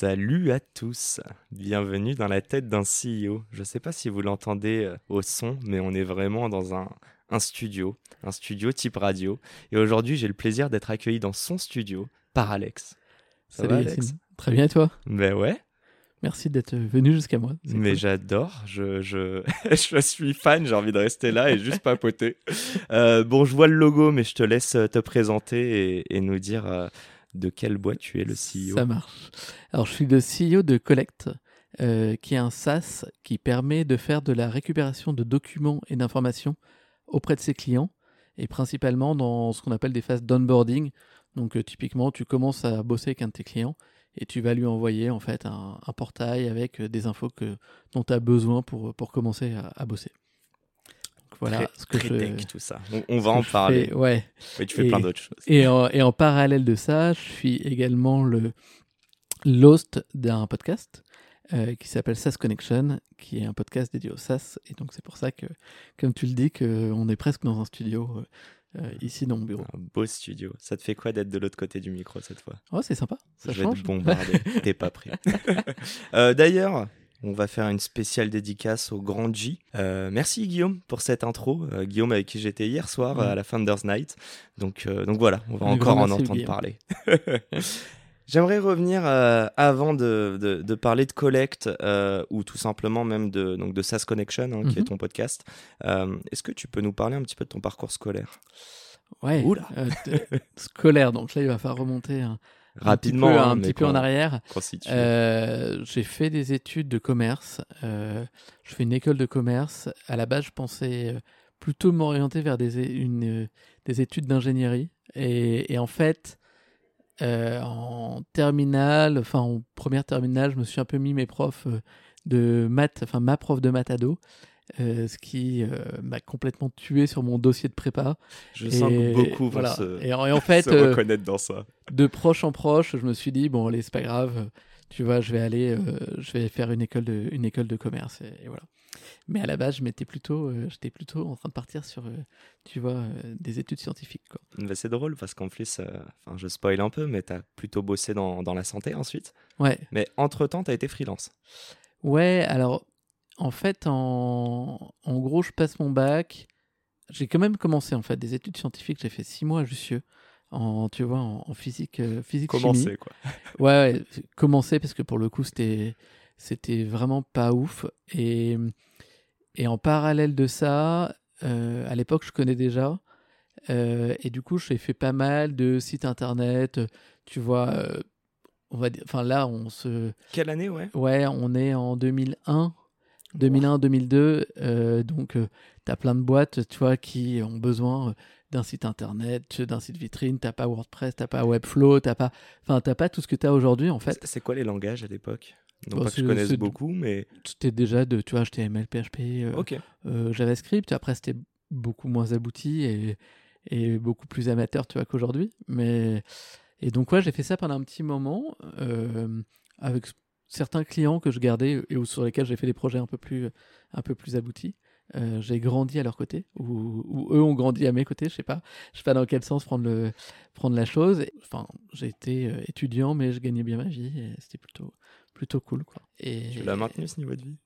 Salut à tous, bienvenue dans la tête d'un CEO. Je ne sais pas si vous l'entendez euh, au son, mais on est vraiment dans un, un studio, un studio type radio. Et aujourd'hui, j'ai le plaisir d'être accueilli dans son studio par Alex. Ça Salut va, Alex? Très bien, et toi? Ben ouais. Merci d'être venu jusqu'à moi. Mais j'adore, je, je, je, suis fan, j'ai envie de rester là et juste papoter. Euh, bon, je vois le logo, mais je te laisse te présenter et, et nous dire euh, de quelle boîte tu es le CEO. Ça marche. Alors, je suis le CEO de Collect, euh, qui est un SaaS qui permet de faire de la récupération de documents et d'informations auprès de ses clients, et principalement dans ce qu'on appelle des phases d'onboarding. Donc, euh, typiquement, tu commences à bosser avec un de tes clients et tu vas lui envoyer en fait un, portail avec euh, des infos que, dont tu as besoin pour, pour commencer à, bosser. Voilà ce que je, tout ça. On, va en parler. ouais. Mais tu fais plein d'autres choses. Et en, et en, parallèle de ça, je suis également le l'host d'un podcast euh, qui s'appelle SaaS Connection, qui est un podcast dédié au SaaS. Et donc c'est pour ça que, comme tu le dis, qu'on est presque dans un studio euh, euh, ici dans mon bureau. Un beau studio. Ça te fait quoi d'être de l'autre côté du micro cette fois? Oh, c'est sympa. Ça Je change. vais te bombarder. T'es pas prêt. euh, D'ailleurs, on va faire une spéciale dédicace au grand J. Euh, merci Guillaume pour cette intro. Euh, Guillaume avec qui j'étais hier soir à la Founders Night. Donc, euh, donc voilà, on va encore en entendre parler. J'aimerais revenir avant de, de, de, parler de Collect ou tout simplement même de, donc de SaaS Connection, hein, qui est mhm. ton podcast. Est-ce que tu peux nous parler un petit peu de ton parcours scolaire? Ouais, scolaire. Donc là, il va falloir remonter un, rapidement, un petit peu, un petit peu en arrière. Euh, j'ai fait des études de commerce. Euh, je fais une école de commerce. À la base, je pensais plutôt m'orienter vers des, une, des études d'ingénierie. Et, et, en fait, euh, en terminale, enfin en première terminale, je me suis un peu mis mes profs de maths, enfin ma prof de maths ado. Euh, ce qui euh, m'a complètement tué sur mon dossier de prépa. Je sens beaucoup voilà. se, et, en, fait, euh, reconnaître dans ça. De proche en proche, je me suis dit bon, allez, c'est pas grave, tu vois, je vais aller, je vais faire une école de, une école de commerce et, voilà. Mais à la base, je m'étais plutôt, j'étais plutôt en train de partir sur, tu vois, des études scientifiques. Bah, c'est drôle parce qu'en plus, enfin, je spoil un peu, mais tu as plutôt bossé dans, dans la santé ensuite. Ouais. Mais entre temps, tu as été freelance. Ouais, alors en fait, en, gros, je passe mon bac. J'ai quand même commencé en fait des études scientifiques. J'ai fait six mois à Jussieu, en tu vois, en, physique, euh, physique commencer, quoi. ouais, ouais, commencer parce que pour le coup, c'était c'était vraiment pas ouf. Et et en parallèle de ça, euh, à l'époque, je connais déjà. Euh, et du coup, j'ai fait pas mal de sites internet. Tu vois, on va dire. Enfin là, on se. Quelle année, ouais? Ouais, on est en 2001. 2001-2002, euh, donc euh, tu as plein de boîtes, tu vois, qui ont besoin euh, d'un site internet, d'un site vitrine, t'as pas WordPress, t'as pas Webflow, t'as pas, enfin t'as pas tout ce que tu as aujourd'hui en fait. C'est quoi les langages à l'époque? Non bah, pas que je connaisse beaucoup, mais c'était déjà de, tu vois, HTML, PHP, JavaScript. Après c'était beaucoup moins abouti et, et beaucoup plus amateur, tu vois, qu'aujourd'hui. Mais et donc ouais, j'ai fait ça pendant un petit moment avec certains clients que je gardais et sur lesquels j'ai fait des projets un peu plus, un peu plus aboutis. Euh, j'ai grandi à leur côté, ou, eux ont grandi à mes côtés, je sais pas, je sais pas dans quel sens prendre, le, prendre la chose. Enfin, j'ai été euh, étudiant, mais je gagnais bien ma vie, et c'était plutôt, plutôt cool. Quoi. Et, tu l'as maintenu ce niveau de vie?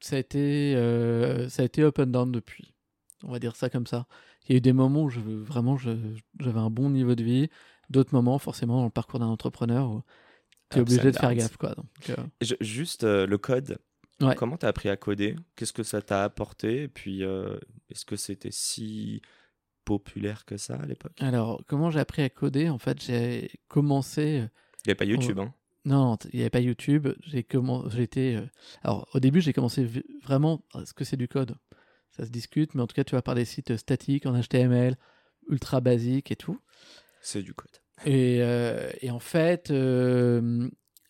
ça a, été, euh, ça a été up and down depuis, on va dire ça comme ça. Il y a eu des moments où je, vraiment j'avais un bon niveau de vie, d'autres moments, forcément, dans le parcours d'un entrepreneur, où tu es obligé de faire gaffe. Quoi, donc, euh. Juste euh, le code. Comment tu as appris à coder? Qu'est-ce que ça t'a apporté? Et puis, euh, est-ce que c'était si populaire que ça à l'époque? Alors, comment j'ai appris à coder? En fait, j'ai commencé. Il n'y avait pas YouTube, hein? Non, il n'y avait pas YouTube. J'ai J'étais. Alors, au début, j'ai commencé vraiment. Est-ce que c'est du code Ça se discute, mais en tout cas, tu vas par des sites statiques en HTML, ultra basiques et tout. C'est du code. Et, et, en fait,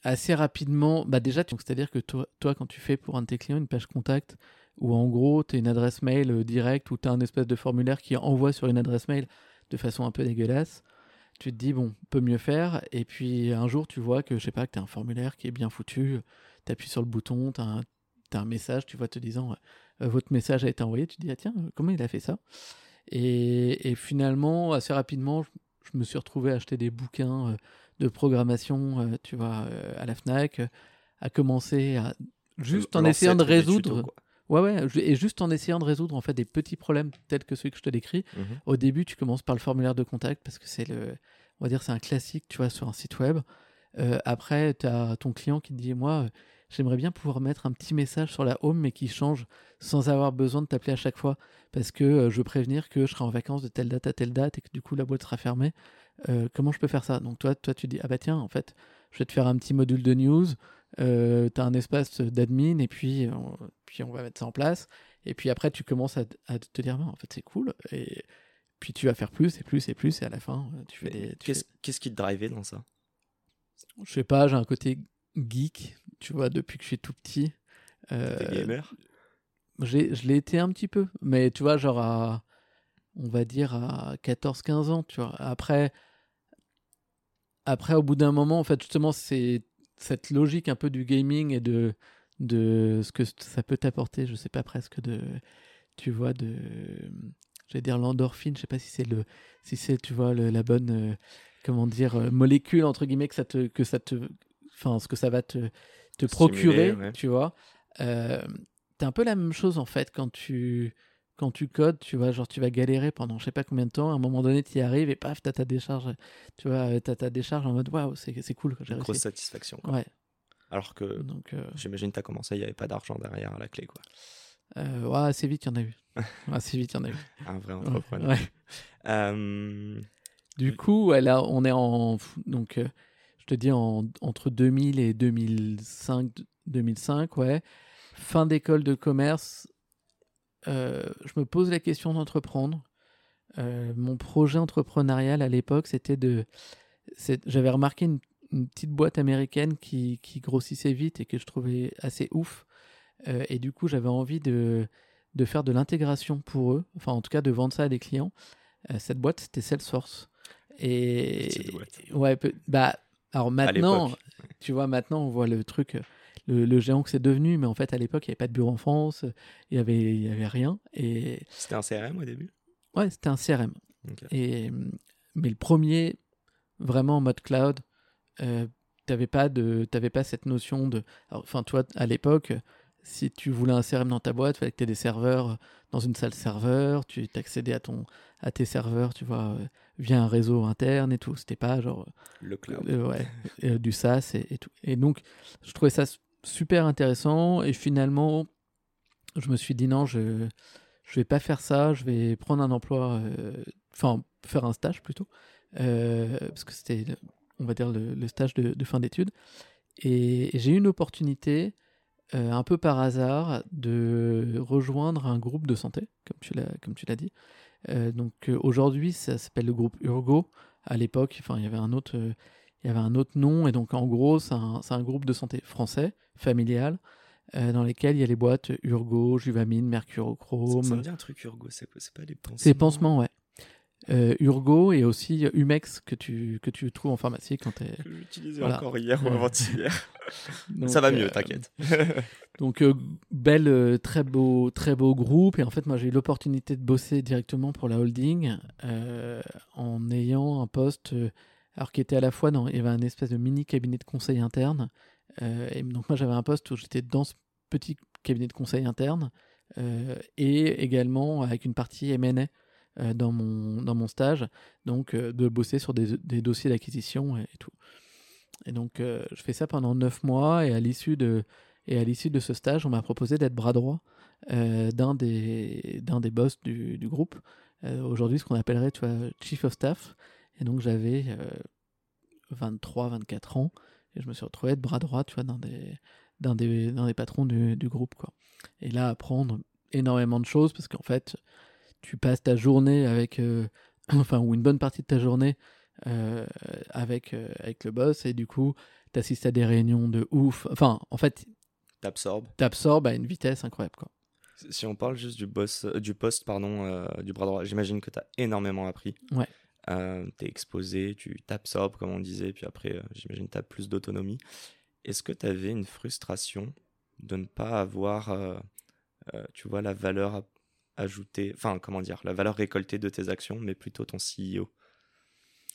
assez rapidement, bah déjà, c'est-à-dire que toi, quand tu fais pour un de tes clients une page contact, où en gros, tu as une adresse mail directe, ou tu as un espèce de formulaire qui envoie sur une adresse mail de façon un peu dégueulasse, tu te dis, bon, peut mieux faire. Et puis un jour, tu vois que, je sais pas, que tu as un formulaire qui est bien foutu, tu appuies sur le bouton, tu as, un message, tu vois, te disant, euh, votre message a été envoyé, tu te dis, ah tiens, comment il a fait ça? Et, finalement, assez rapidement, je, me suis retrouvé à acheter des bouquins euh, de programmation, euh, tu vois, à la FNAC, à commencer à, juste en essayant de résoudre... Ouais, ouais, et juste en essayant de résoudre en fait des petits problèmes tels que ceux que je te décris. Mmh Au début, tu commences par le formulaire de contact parce que c'est le, on va dire, c'est un classique, tu vois, sur un site web. Euh, après, tu as ton client qui te dit, moi, j'aimerais bien pouvoir mettre un petit message sur la home, mais qui change sans avoir besoin de t'appeler à chaque fois, parce que euh, je veux prévenir que je serai en vacances de telle date à telle date et que du coup la boîte sera fermée. Euh, comment je peux faire ça? Donc toi, toi, tu dis, ah bah tiens, en fait, je vais te faire un petit module de news euh, tu as un espace d'admin et puis on, puis on va mettre ça en place. Et puis après, tu commences à, te dire, en fait, c'est cool. Et puis tu vas faire plus et plus et plus. Et à la fin, tu fais des. Qu'est-ce qui te drivait dans ça? Je sais pas, j'ai un côté geek, tu vois, depuis que je suis tout petit. Euh, gamer? Je l'ai été un petit peu. Mais tu vois, genre à. On va dire à 14-15 ans, tu vois. Après. Après, au bout d'un moment, en fait, justement, c'est cette logique un peu du gaming et de, de ce que ça peut t'apporter, je sais pas presque de, tu vois, de, j'allais dire l'endorphine, je sais pas si c'est le, si c'est, tu vois, la bonne, euh, comment dire, euh, molécule entre guillemets que ça te, que ça te, enfin, ce que ça va te, te procurer, tu vois. Euh, T'es un peu la même chose en fait quand tu, quand tu codes, tu vois, genre tu vas galérer pendant je sais pas combien de temps, à un moment donné tu y arrives et paf, t'as ta décharge, tu vois, euh, t'as ta décharge en mode waouh, c'est cool. Grosse satisfaction. Quoi. Ouais. Alors que Donc, euh... j'imagine t'as commencé, il n'y avait pas d'argent derrière la clé, quoi. Euh, ouais, assez vite, il y en a eu. assez vite, il y en a eu. Un vrai entrepreneur. Ouais. Euh... Du coup, ouais, là, on est en. Donc, je te dis, en... entre 2000 et 2005, 2005, ouais. Fin d'école de commerce, euh, je me pose la question d'entreprendre. Euh, mon projet entrepreneurial à l'époque, c'était de. J'avais remarqué une, petite boîte américaine qui, qui, grossissait vite et que je trouvais assez ouf. Euh, et du coup, j'avais envie de, de faire de l'intégration pour eux, enfin en tout cas de vendre ça à des clients. cette boîte, c'était Salesforce. Et ouais, bah alors maintenant, tu vois, maintenant on voit le truc le, géant que c'est devenu, mais en fait, à l'époque, il n'y avait pas de bureau en France, il n'y avait, y avait rien. Et... C'était un CRM au début? Ouais, c'était un CRM. Et, mais le premier, vraiment en mode cloud, euh, tu n'avais pas, pas cette notion de. Enfin, toi, à l'époque, si tu voulais un CRM dans ta boîte, il fallait que tu aies des serveurs dans une salle serveur, tu t'accédais à, ton, à tes serveurs, tu vois, via un réseau interne et tout. C'était pas genre. Le cloud. Euh, ouais, du SaaS et, et, tout. Et donc, je trouvais ça super intéressant. Et finalement, je me suis dit non, je ne vais pas faire ça. Je vais prendre un emploi, euh, enfin faire un stage plutôt, euh, parce que c'était, on va dire, le, stage de, fin d'études. Et, j'ai eu une opportunité, euh, un peu par hasard, de rejoindre un groupe de santé, comme tu l'as, comme tu l'as dit. Donc aujourd'hui, ça s'appelle le groupe Urgo. À l'époque, enfin, il y avait un autre il y avait un autre nom, et donc en gros, c'est un, un, groupe de santé français, familial, euh, dans lesquels il y a les boîtes Urgo, Juvamine, Mercurochrome. Ça, ça me dit un truc Urgo, c'est pas des pansements C'est pansements, ouais. Euh, Urgo et aussi Humex que tu, que tu trouves en pharmacie quand tu es. Que j'utilisais encore hier ou avant-hier. ça va mieux, euh, t'inquiète. donc, belle, très beau, très beau groupe. Et en fait, moi, j'ai eu l'opportunité de bosser directement pour la holding en ayant un poste alors qui était à la fois dans, il y avait un espèce de mini cabinet de conseil interne. Euh, et donc moi j'avais un poste où j'étais dans ce petit cabinet de conseil interne euh, et également avec une partie euh, dans, mon, dans mon stage, donc de bosser sur des, des dossiers d'acquisition et, tout. Et donc je fais ça pendant 9 mois et à l'issue de, et à l'issue de ce stage, on m'a proposé d'être bras droit d'un des, des boss du, du groupe. Aujourd'hui, ce qu'on appellerait tu vois, Chief of Staff. Et donc j'avais 23, euh, 24 ans et je me suis retrouvé être bras droit, tu vois, dans des, dans des, dans des patrons du, du, groupe, quoi. Et là, apprendre énormément de choses parce qu'en fait, tu passes ta journée avec, euh, enfin, ou une bonne partie de ta journée avec, avec le boss et du coup, tu assistes à des réunions de ouf. Enfin, en fait, t'absorbes. T'absorbes à une vitesse incroyable. Quoi. Si on parle juste du, boss, du poste pardon, du bras droit, j'imagine que tu as énormément appris. Ouais. Euh, tu es exposé, tu t'absorbes, comme on disait, puis après, j'imagine tu as plus d'autonomie. Est-ce que tu avais une frustration de ne pas avoir, euh, euh, tu vois, la valeur ajoutée, enfin, comment dire, la valeur récoltée de tes actions, mais plutôt ton CEO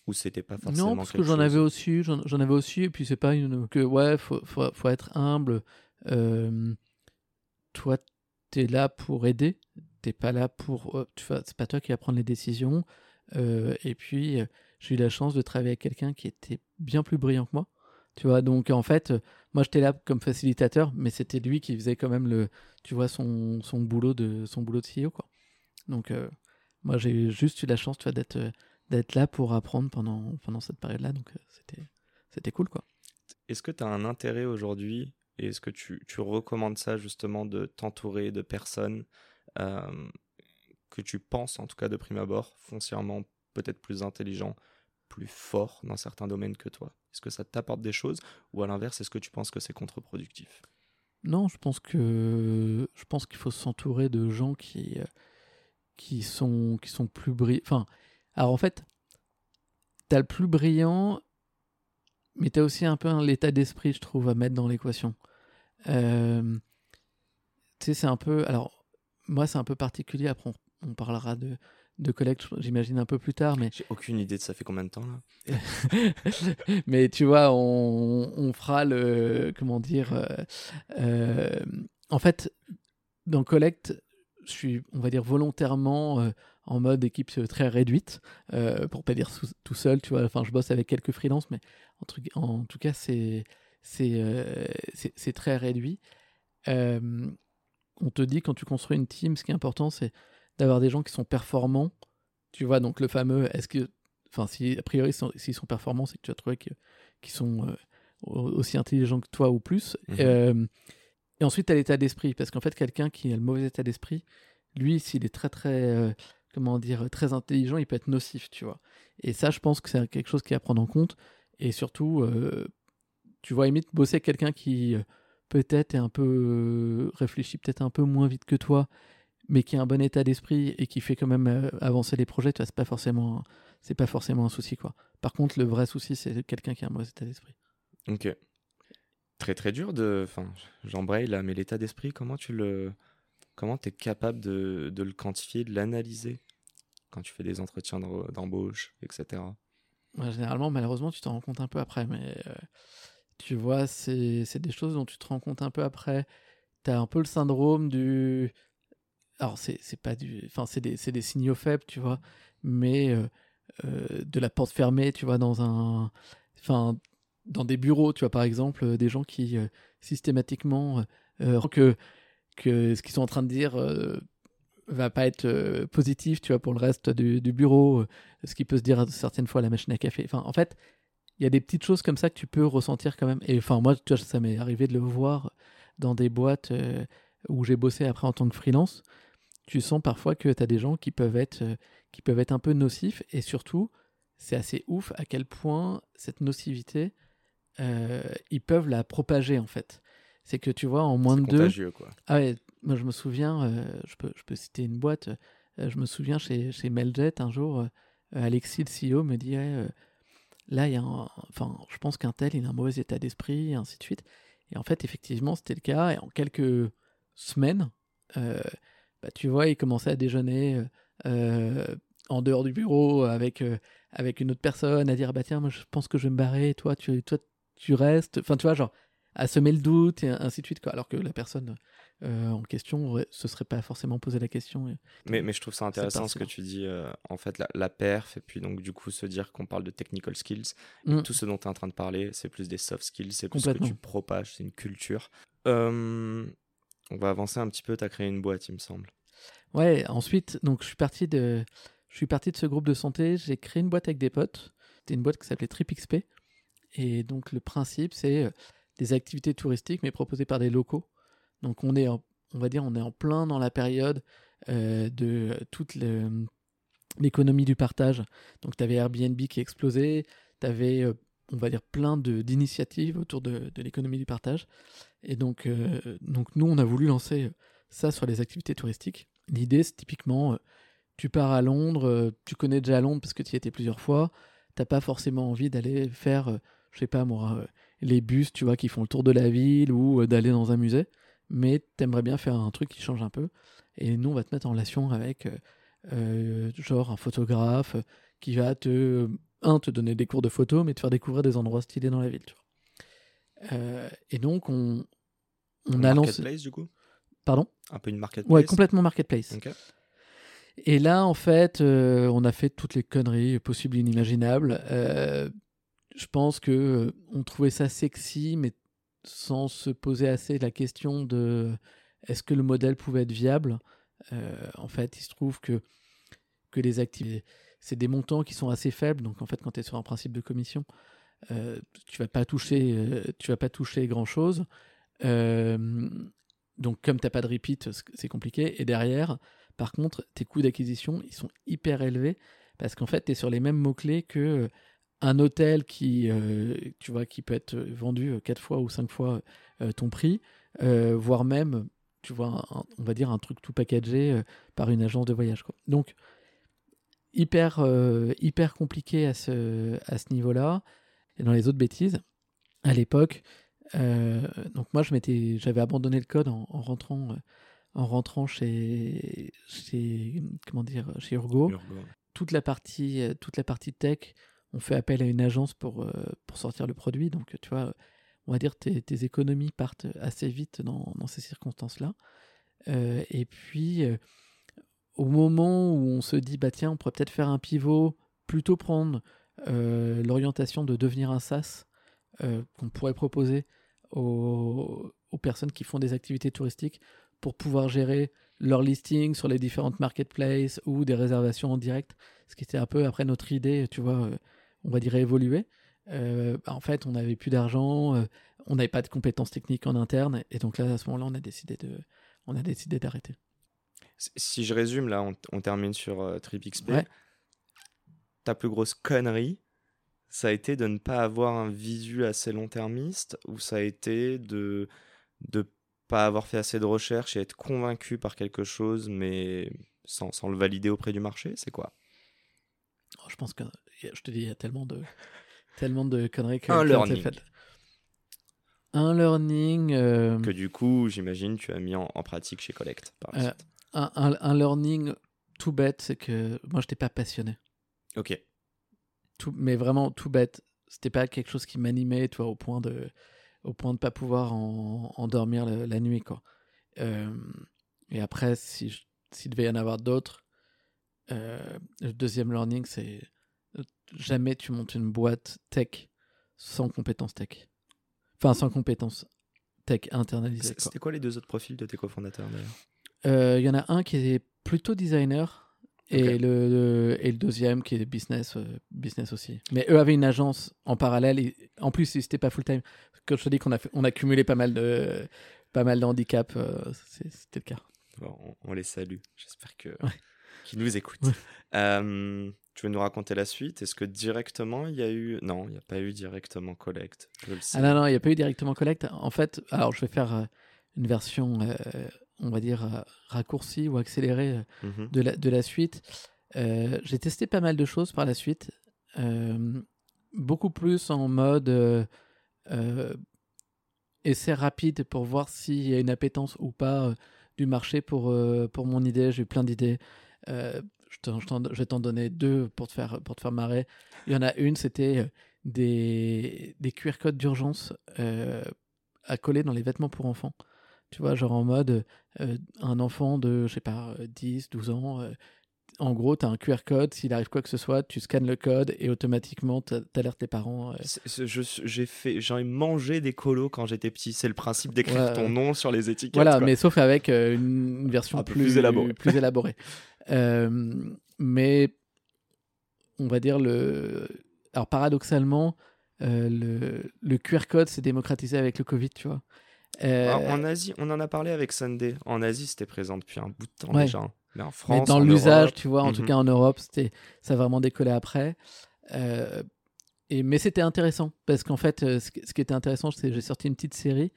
Ou c'était pas forcément Non, parce que j'en avais aussi, j'en avais aussi, et puis c'est pas une. que, ouais, faut, faut, faut être humble. Euh, toi, tu es là pour aider, t'es pas là pour. tu vois, c'est pas toi qui vas prendre les décisions. et puis, j'ai eu la chance de travailler avec quelqu'un qui était bien plus brillant que moi. Tu vois, donc en fait, moi j'étais là comme facilitateur, mais c'était lui qui faisait quand même le, tu vois, son, son boulot de son boulot de CEO, quoi. Donc euh, moi j'ai juste eu la chance, tu vois, d'être d'être là pour apprendre pendant pendant cette période-là, donc euh, c'était c'était cool, quoi. Est-ce que tu as un intérêt aujourd'hui et est-ce que tu, tu, recommandes ça justement de t'entourer de personnes euh, que tu penses, en tout cas de prime abord, foncièrement peut-être plus intelligents, plus forts dans certains domaines que toi? Est-ce que ça t'apporte des choses ou à l'inverse, est-ce que tu penses que c'est contre-productif? Non, je pense que je pense qu'il faut s'entourer de gens qui euh, qui sont qui sont plus brillants. Enfin, alors en fait, t'as le plus brillant, mais t'as aussi un peu l'état d'esprit, je trouve, à mettre dans l'équation. Euh, tu sais, c'est un peu. Alors, moi, c'est un peu particulier. Après, on parlera de, de collecte, j'imagine un peu plus tard. Mais j'ai aucune idée de ça fait combien de temps là. mais tu vois, on, on, fera le comment dire. Euh, euh, en fait, dans collecte, je suis, on va dire volontairement euh, en mode équipe très réduite, pour pas dire tout seul. Tu vois, enfin, je bosse avec quelques freelances, mais en, en tout cas, c'est c'est c'est très réduit. on te dit quand tu construis une team, ce qui est important, c'est d'avoir des gens qui sont performants. Tu vois, donc le fameux, est-ce que, enfin, si a priori, s'ils sont performants, c'est que tu as trouvé qu'ils sont euh, aussi intelligents que toi ou plus. Mhm. Euh, et ensuite, tu as l'état d'esprit, parce qu'en fait, quelqu'un qui a le mauvais état d'esprit, lui, s'il est très, très, euh, comment dire, très intelligent, il peut être nocif, tu vois. Et ça, je pense que c'est quelque chose qui à prendre en compte. Et surtout, tu vois, limite, bosser avec quelqu'un qui peut-être est un peu réfléchit peut-être un peu moins vite que toi mais qui a un bon état d'esprit et qui fait quand même euh, avancer les projets, tu vois, c'est pas forcément, c'est pas forcément un souci, quoi. Par contre, le vrai souci, c'est quelqu'un qui a un mauvais état d'esprit. Ok. Très très dur de, enfin, j'embraye là, mais l'état d'esprit, comment tu le, comment es capable de, de le quantifier, de l'analyser quand tu fais des entretiens d'embauche, etc. généralement, malheureusement, tu t'en rends compte un peu après, mais euh, tu vois, c'est des choses dont tu te rends compte un peu après. Tu as un peu le syndrome du alors c'est pas du enfin c'est des, des, signaux faibles tu vois mais euh, euh, de la porte fermée tu vois dans un enfin dans des bureaux tu vois par exemple euh, des gens qui systématiquement que que ce qu'ils sont en train de dire va pas être positif tu vois pour le reste du, du, bureau ce qui peut se dire certaines fois à la machine à café. Enfin en fait il y a des petites choses comme ça que tu peux ressentir quand même. Et enfin moi ça m'est arrivé de le voir dans des boîtes où j'ai bossé après en tant que freelance tu sens parfois que tu as des gens qui peuvent, être, euh, qui peuvent être un peu nocifs et surtout, c'est assez ouf à quel point cette nocivité, euh, ils peuvent la propager en fait. C'est que tu vois, en moins de deux. Quoi. Ah ouais, moi je me souviens, euh, je, peux, je peux citer une boîte, je me souviens chez, chez Meljet un jour, Alexis, le CEO, me dit là, il y a un, enfin, je pense qu'un tel, il a un mauvais état d'esprit, et ainsi de suite. Et en fait, effectivement, c'était le cas. Et en quelques semaines, bah, tu vois, il commençait à déjeuner euh, euh, en dehors du bureau avec, euh, avec une autre personne, à dire bah tiens, moi je pense que je vais me barrer, toi tu, toi, tu restes. Enfin, tu vois, genre, à semer le doute et ainsi de suite, quoi. Alors que la personne en question se serait pas forcément posé la question. mais, mais je trouve ça intéressant ce que tu dis, en fait, la, la, perf, et puis donc du coup se dire qu'on parle de technical skills. Mmh. Tout ce dont tu es en train de parler, c'est plus des soft skills, c'est plus ce que tu propages, c'est une culture. On va avancer un petit peu. Tu as créé une boîte, il me semble. Ouais, ensuite, donc je suis parti de, je suis parti de ce groupe de santé. J'ai créé une boîte avec des potes. C'était une boîte qui s'appelait TripXP. Et donc le principe, c'est euh, des activités touristiques, mais proposées par des locaux. Donc on est, on va dire, on est en plein dans la période euh, de toute l'économie du partage. Donc, tu avais Airbnb qui explosait, tu avais, on va dire, plein d'initiatives autour de, de l'économie du partage. Et donc, donc, nous, on a voulu lancer ça sur les activités touristiques. L'idée, c'est typiquement, tu pars à Londres, tu connais déjà Londres parce que tu y étais plusieurs fois, t'as pas forcément envie d'aller faire, je sais pas moi, les bus, tu vois, qui font le tour de la ville ou d'aller dans un musée, mais t'aimerais bien faire un truc qui change un peu. Et nous, on va te mettre en relation avec, genre, un photographe qui va te, un, te donner des cours de photo, mais te faire découvrir des endroits stylés dans la ville, tu vois. et donc, on, on a lancé. Du coup? Pardon Un peu une marketplace Ouais, complètement marketplace. Et là, en fait, euh, on a fait toutes les conneries possibles et inimaginables. Euh, je pense que euh, on trouvait ça sexy, mais sans se poser assez la question de est-ce que le modèle pouvait être viable? en fait, il se trouve que, que les activités, c'est des montants qui sont assez faibles. Donc, en fait, quand tu es sur un principe de commission, tu vas pas toucher, tu vas pas toucher grand chose. Donc, comme tu n'as pas de repeat, c'est compliqué. Et derrière, par contre, tes coûts d'acquisition, ils sont hyper élevés parce qu'en fait, tu es sur les mêmes mots-clés que euh, un hôtel qui, euh, tu vois, qui peut être vendu 4 fois ou 5 fois euh, ton prix, voire même, tu vois, on va dire un truc tout packagé par une agence de voyage. Donc, hyper, hyper compliqué à ce, à ce niveau-là. Et dans les autres bêtises, à l'époque, euh, donc moi, je m'étais, j'avais abandonné le code en, rentrant, euh, en rentrant chez, chez, comment dire, chez Urgo. Toute la partie, euh, toute la partie tech, on fait appel à une agence pour, pour sortir le produit. Donc, tu vois, on va dire tes, tes économies partent assez vite dans, dans ces circonstances-là. et puis, au moment où on se dit, bah tiens, on pourrait peut-être faire un pivot, plutôt prendre l'orientation de devenir un SaaS qu'on pourrait proposer aux, personnes qui font des activités touristiques pour pouvoir gérer leur listing sur les différentes marketplaces ou des réservations en direct, ce qui était un peu après notre idée, tu vois, euh, on va dire évoluer. Euh, bah, en fait, on n'avait plus d'argent, euh, on n'avait pas de compétences techniques en interne, et donc là, à ce moment-là, on a décidé de, on a décidé d'arrêter. Si je résume, là, on, termine sur TripXP. Ta plus grosse connerie, ça a été de ne pas avoir un visu assez long-termiste ou ça a été de ne pas avoir fait assez de recherches et être convaincu par quelque chose mais sans, sans le valider auprès du marché? C'est quoi? Oh, Je pense que, je te dis, il y a tellement de, tellement de conneries que un learning. Fait. Un learning. Euh, que du coup, j'imagine, tu as mis en, pratique chez Collect. Euh, un, un, un, learning tout bête, c'est que moi, je n'étais pas passionné. Ok mais vraiment tout bête. C'était pas quelque chose qui m'animait, toi, au point de, au point de pas pouvoir en, dormir la, nuit, quoi. Euh, et après, si s'il devait y en avoir d'autres, euh, le deuxième learning, c'est jamais tu montes une boîte tech sans compétences tech. Enfin, sans compétences tech internalisées. C'était quoi les deux autres profils de tes cofondateurs d'ailleurs? Euh, Il y en a un qui est plutôt designer et, le, et le deuxième qui est business, euh, business aussi. Mais eux avaient une agence en parallèle. Et en plus, c'était pas full time. Comme je te dis qu'on a, on a cumulé pas mal de, pas mal d'handicaps, euh, c'était le cas. on, les salue. J'espère que qu'ils nous écoutent. Euh, tu veux nous raconter la suite? Est-ce que directement il y a eu Non, il n'y a pas eu directement Collect. Je le sais. Ah non, non, il n'y a pas eu directement Collect. En fait, alors je vais faire une version on va dire, euh, raccourci ou accéléré euh, mhm. de, la, de la suite. Euh, j'ai testé pas mal de choses par la suite. beaucoup plus en mode essai rapide pour voir s'il y a une appétence ou pas du marché pour, pour mon idée. J'ai eu plein d'idées. je, je, vais t'en donner deux pour te, faire, pour te faire marrer. Il y en a une, c'était des, des QR codes d'urgence à coller dans les vêtements pour enfants. Tu vois, genre en mode euh, un enfant de, je sais pas, 10, euh, 12 ans. Euh, en gros, tu as un QR code, s'il arrive quoi que ce soit, tu scannes le code et automatiquement tu alertes tes parents. J'ai fait, j'ai mangé des colos quand j'étais petit. C'est le principe d'écrire ton nom sur les étiquettes. Voilà, mais sauf avec une, version plus, plus, élaborée. Plus élaborée. mais on va dire le. Alors paradoxalement, le, le QR code s'est démocratisé avec le Covid, tu vois. Euh, en Asie, on en a parlé avec Sunday. En Asie, c'était présent depuis un bout de temps déjà. Mais en France, dans l'usage, tu vois, en tout mhm. cas en Europe, c'était ça a vraiment décollé après. Euh, et, mais c'était intéressant parce qu'en fait, euh, ce, qui était intéressant, c'est j'ai sorti une petite série.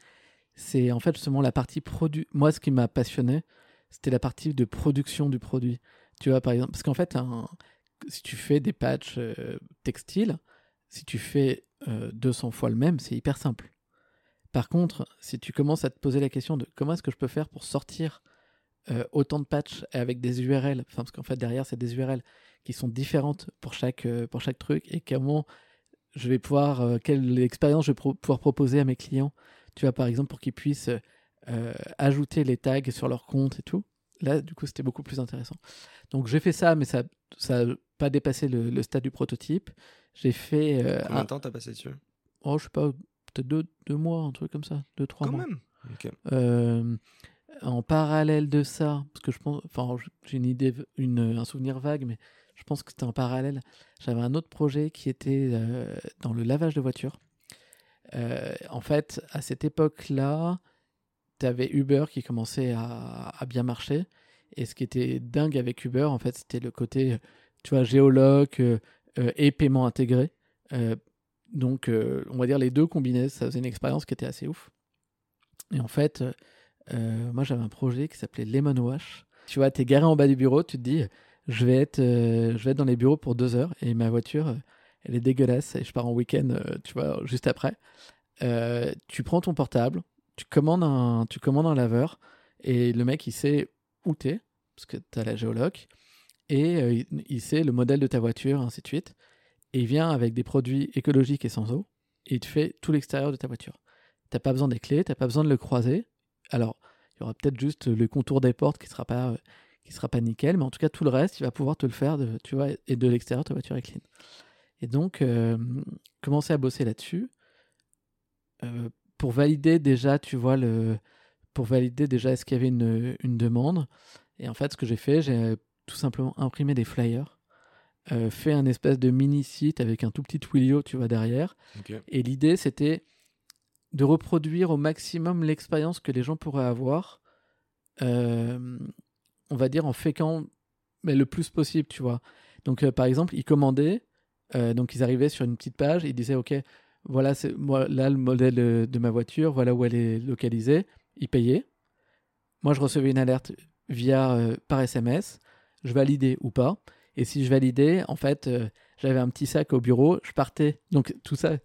C'est en fait justement la partie produit. Moi, ce qui m'a passionné, c'était la partie de production du produit. Tu vois, par exemple, parce qu'en fait, si tu fais des patchs euh, textiles, si tu fais 200 fois le même, c'est hyper simple. Par contre, si tu commences à te poser la question de comment est-ce que je peux faire pour sortir euh, autant de patchs avec des URL, enfin, parce qu'en fait derrière c'est des URL qui sont différentes pour chaque, euh, pour chaque truc et comment je vais pouvoir, euh, quelle expérience je vais pouvoir proposer à mes clients, tu vois par exemple pour qu'ils puissent ajouter les tags sur leur compte et tout. Là du coup c'était beaucoup plus intéressant. Donc j'ai fait ça mais ça ça n'a pas dépassé le, stade du prototype. J'ai fait... Combien de temps t'as passé dessus? Oh je sais pas, peut-être deux, deux, mois, un truc comme ça, deux, trois Quand mois. même euh, en parallèle de ça, parce que je pense, enfin, j'ai une idée, une, un souvenir vague, mais je pense que c'était en parallèle. J'avais un autre projet qui était euh, dans le lavage de voitures. Euh, en fait, à cette époque-là, tu avais Uber qui commençait à, à, bien marcher. Et ce qui était dingue avec Uber, en fait, c'était le côté, tu vois, géologue et paiement intégré. Donc, euh, on va dire les deux combinés, ça faisait une expérience qui était assez ouf. Et en fait, euh, moi j'avais un projet qui s'appelait Lemon Wash. Tu vois, tu es garé en bas du bureau, tu te dis, je vais être, euh, je vais être dans les bureaux pour deux heures et ma voiture, elle est dégueulasse et je pars en week-end, tu vois, juste après. tu prends ton portable, tu commandes un, tu commandes un laveur et le mec il sait où t'es parce que tu as la géologue et il sait le modèle de ta voiture, ainsi de suite et il vient avec des produits écologiques et sans eau, et il te fait tout l'extérieur de ta voiture. T'as pas besoin des clés, t'as pas besoin de le croiser. Alors, il y aura peut-être juste le contour des portes qui sera pas euh, sera pas nickel, mais en tout cas tout le reste, il va pouvoir te le faire, tu vois, et de l'extérieur ta voiture est clean. Et donc, euh, commencer à bosser là-dessus euh, pour valider déjà, tu vois le, pour valider déjà est-ce qu'il y avait une, une demande. Et en fait, ce que j'ai fait, j'ai tout simplement imprimé des flyers euh, fait un espèce de mini site avec un tout petit Twilio, tu vois, derrière. Et l'idée, c'était de reproduire au maximum l'expérience que les gens pourraient avoir, euh, on va dire en féquant mais le plus possible, tu vois. Donc, euh, par exemple, ils commandaient, donc ils arrivaient sur une petite page, ils disaient, OK, voilà, c'est moi là le modèle de ma voiture, voilà où elle est localisée, ils payaient. Moi, je recevais une alerte via par SMS, je validais ou pas. Et si je validais, en fait, euh, j'avais un petit sac au bureau, je partais. Donc tout ça,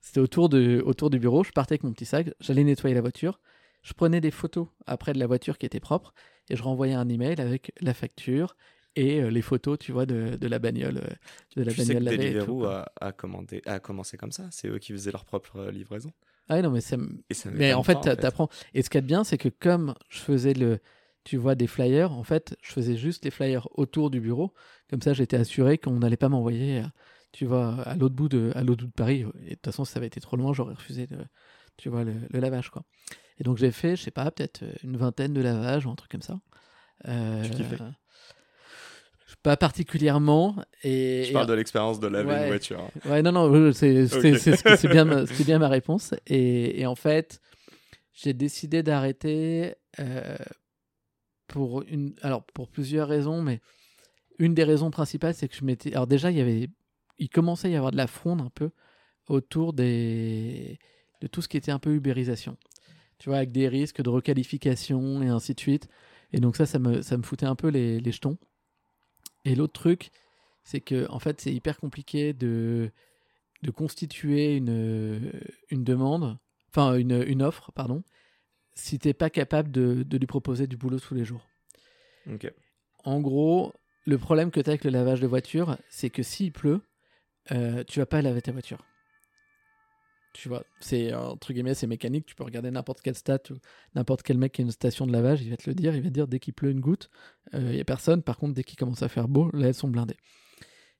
c'était autour, de, autour du bureau. Je partais avec mon petit sac, j'allais nettoyer la voiture. Je prenais des photos après de la voiture qui était propre et je renvoyais un email avec la facture et euh, les photos, tu vois, de, de la bagnole. Euh, de la tu bagnole sais que Deliveroo a, a, commandé, a commencé comme ça. C'est eux qui faisaient leur propre livraison. Ah non, mais, ça, mais en fait, tu apprends. Et ce qu'il y a de bien, c'est que comme je faisais le, tu vois, des flyers, en fait, je faisais juste les flyers autour du bureau. Comme ça, j'étais assuré qu'on n'allait pas m'envoyer, tu vois, à l'autre bout de, à l'autre bout de Paris. Et de toute façon, si ça avait été trop loin, j'aurais refusé, de, tu vois, le, lavage, quoi. Et donc, j'ai fait, je sais pas, peut-être une vingtaine de lavages ou un truc comme ça. Euh, tu pas particulièrement. Et, je parle de l'expérience de laver une voiture. Ouais, non, non, c'est bien, bien ma réponse. Et, et en fait, j'ai décidé d'arrêter euh, pour une, alors pour plusieurs raisons, mais une des raisons principales, c'est que je m'étais, alors déjà il y avait, il commençait à y avoir de la fronde un peu autour des, de tout ce qui était un peu ubérisation. Tu vois, avec des risques de requalification et ainsi de suite. Et donc ça, ça me, ça me foutait un peu les, les jetons. Et l'autre truc, c'est que en fait, c'est hyper compliqué de, de constituer une, une demande, enfin une, une offre, pardon, si t'es pas capable de, de, lui proposer du boulot tous les jours. En gros, le problème que tu as avec le lavage de voiture, c'est que s'il pleut, euh, tu vas pas laver ta voiture. Tu vois, c'est entre guillemets, c'est mécanique. Tu peux regarder n'importe quel stat ou n'importe quel mec qui a une station de lavage, il va te le dire. Il va te dire dès qu'il pleut une goutte, il euh, y a personne. Par contre, dès qu'il commence à faire beau, là, elles sont blindées.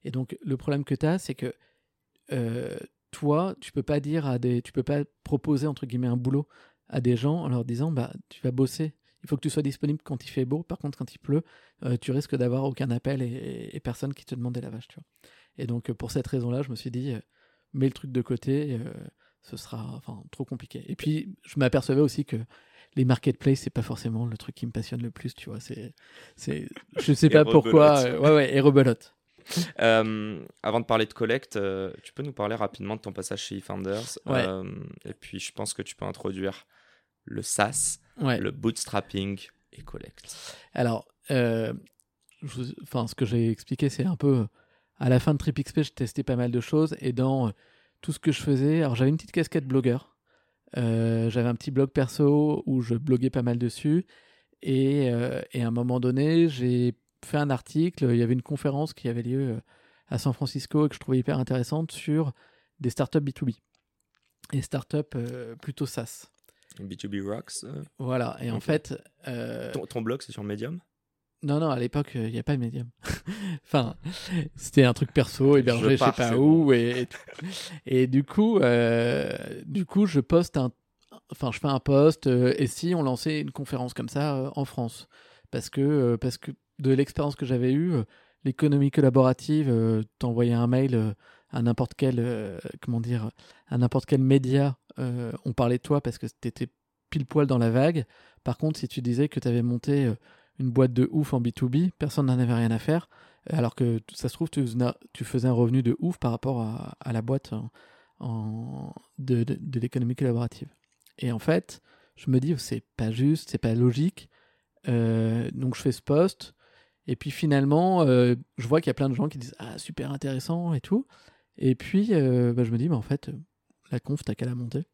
Et donc, le problème que tu as, c'est que euh, toi, tu peux pas dire à des, tu peux pas proposer entre guillemets un boulot à des gens en leur disant bah tu vas bosser. Il faut que tu sois disponible quand il fait beau. Par contre, quand il pleut, euh, tu risques d'avoir aucun appel et, personne qui te demande des lavages. Tu vois. Et donc, pour cette raison-là, je me suis dit, euh, mets le truc de côté, euh, ce sera enfin, trop compliqué. Et puis, je m'apercevais aussi que les marketplaces, c'est pas forcément le truc qui me passionne le plus, tu vois. C'est, c'est, je sais pas pourquoi. Euh, ouais, ouais, et rebelote. Euh, avant de parler de Collect, euh, tu peux nous parler rapidement de ton passage chez eFounders. et puis, je pense que tu peux introduire le SaaS, le bootstrapping et Collect. Alors, enfin, ce que j'ai expliqué, c'est un peu à la fin de TripXP, je testais pas mal de choses et dans tout ce que je faisais, alors j'avais une petite casquette blogueur. Euh, j'avais un petit blog perso où je bloguais pas mal dessus. Et, euh, et à un moment donné, j'ai fait un article. Il y avait une conférence qui avait lieu euh, à San Francisco et que je trouvais hyper intéressante sur des startups B2B et startups plutôt SaaS. B2B Rocks. Voilà. Et en fait. Ton, ton, blog, c'est sur Medium? Non, non, à l'époque, il n'y a pas de Medium. enfin, c'était un truc perso, hébergé je sais pas où. Et, et, du, coup, euh, du coup, je poste un. Enfin, je fais un post. Euh, et si on lançait une conférence comme ça euh, en France? Parce que, parce que de l'expérience que j'avais eue, l'économie collaborative, t'envoyais un mail à n'importe quel. comment dire À n'importe quel média, on parlait de toi parce que t'étais pile poil dans la vague. Par contre, si tu disais que tu avais monté une boîte de ouf en B2B, personne n'en avait rien à faire, alors que ça se trouve, tu, faisais un revenu de ouf par rapport à, la boîte en, de, l'économie collaborative. Et en fait, je me dis, c'est pas juste, c'est pas logique. Euh, donc je fais ce post, et puis finalement, euh, je vois qu'il y a plein de gens qui disent Ah, super intéressant et tout. Et puis, euh, bah, je me dis, mais en fait, la conf, t'as qu'à la monter.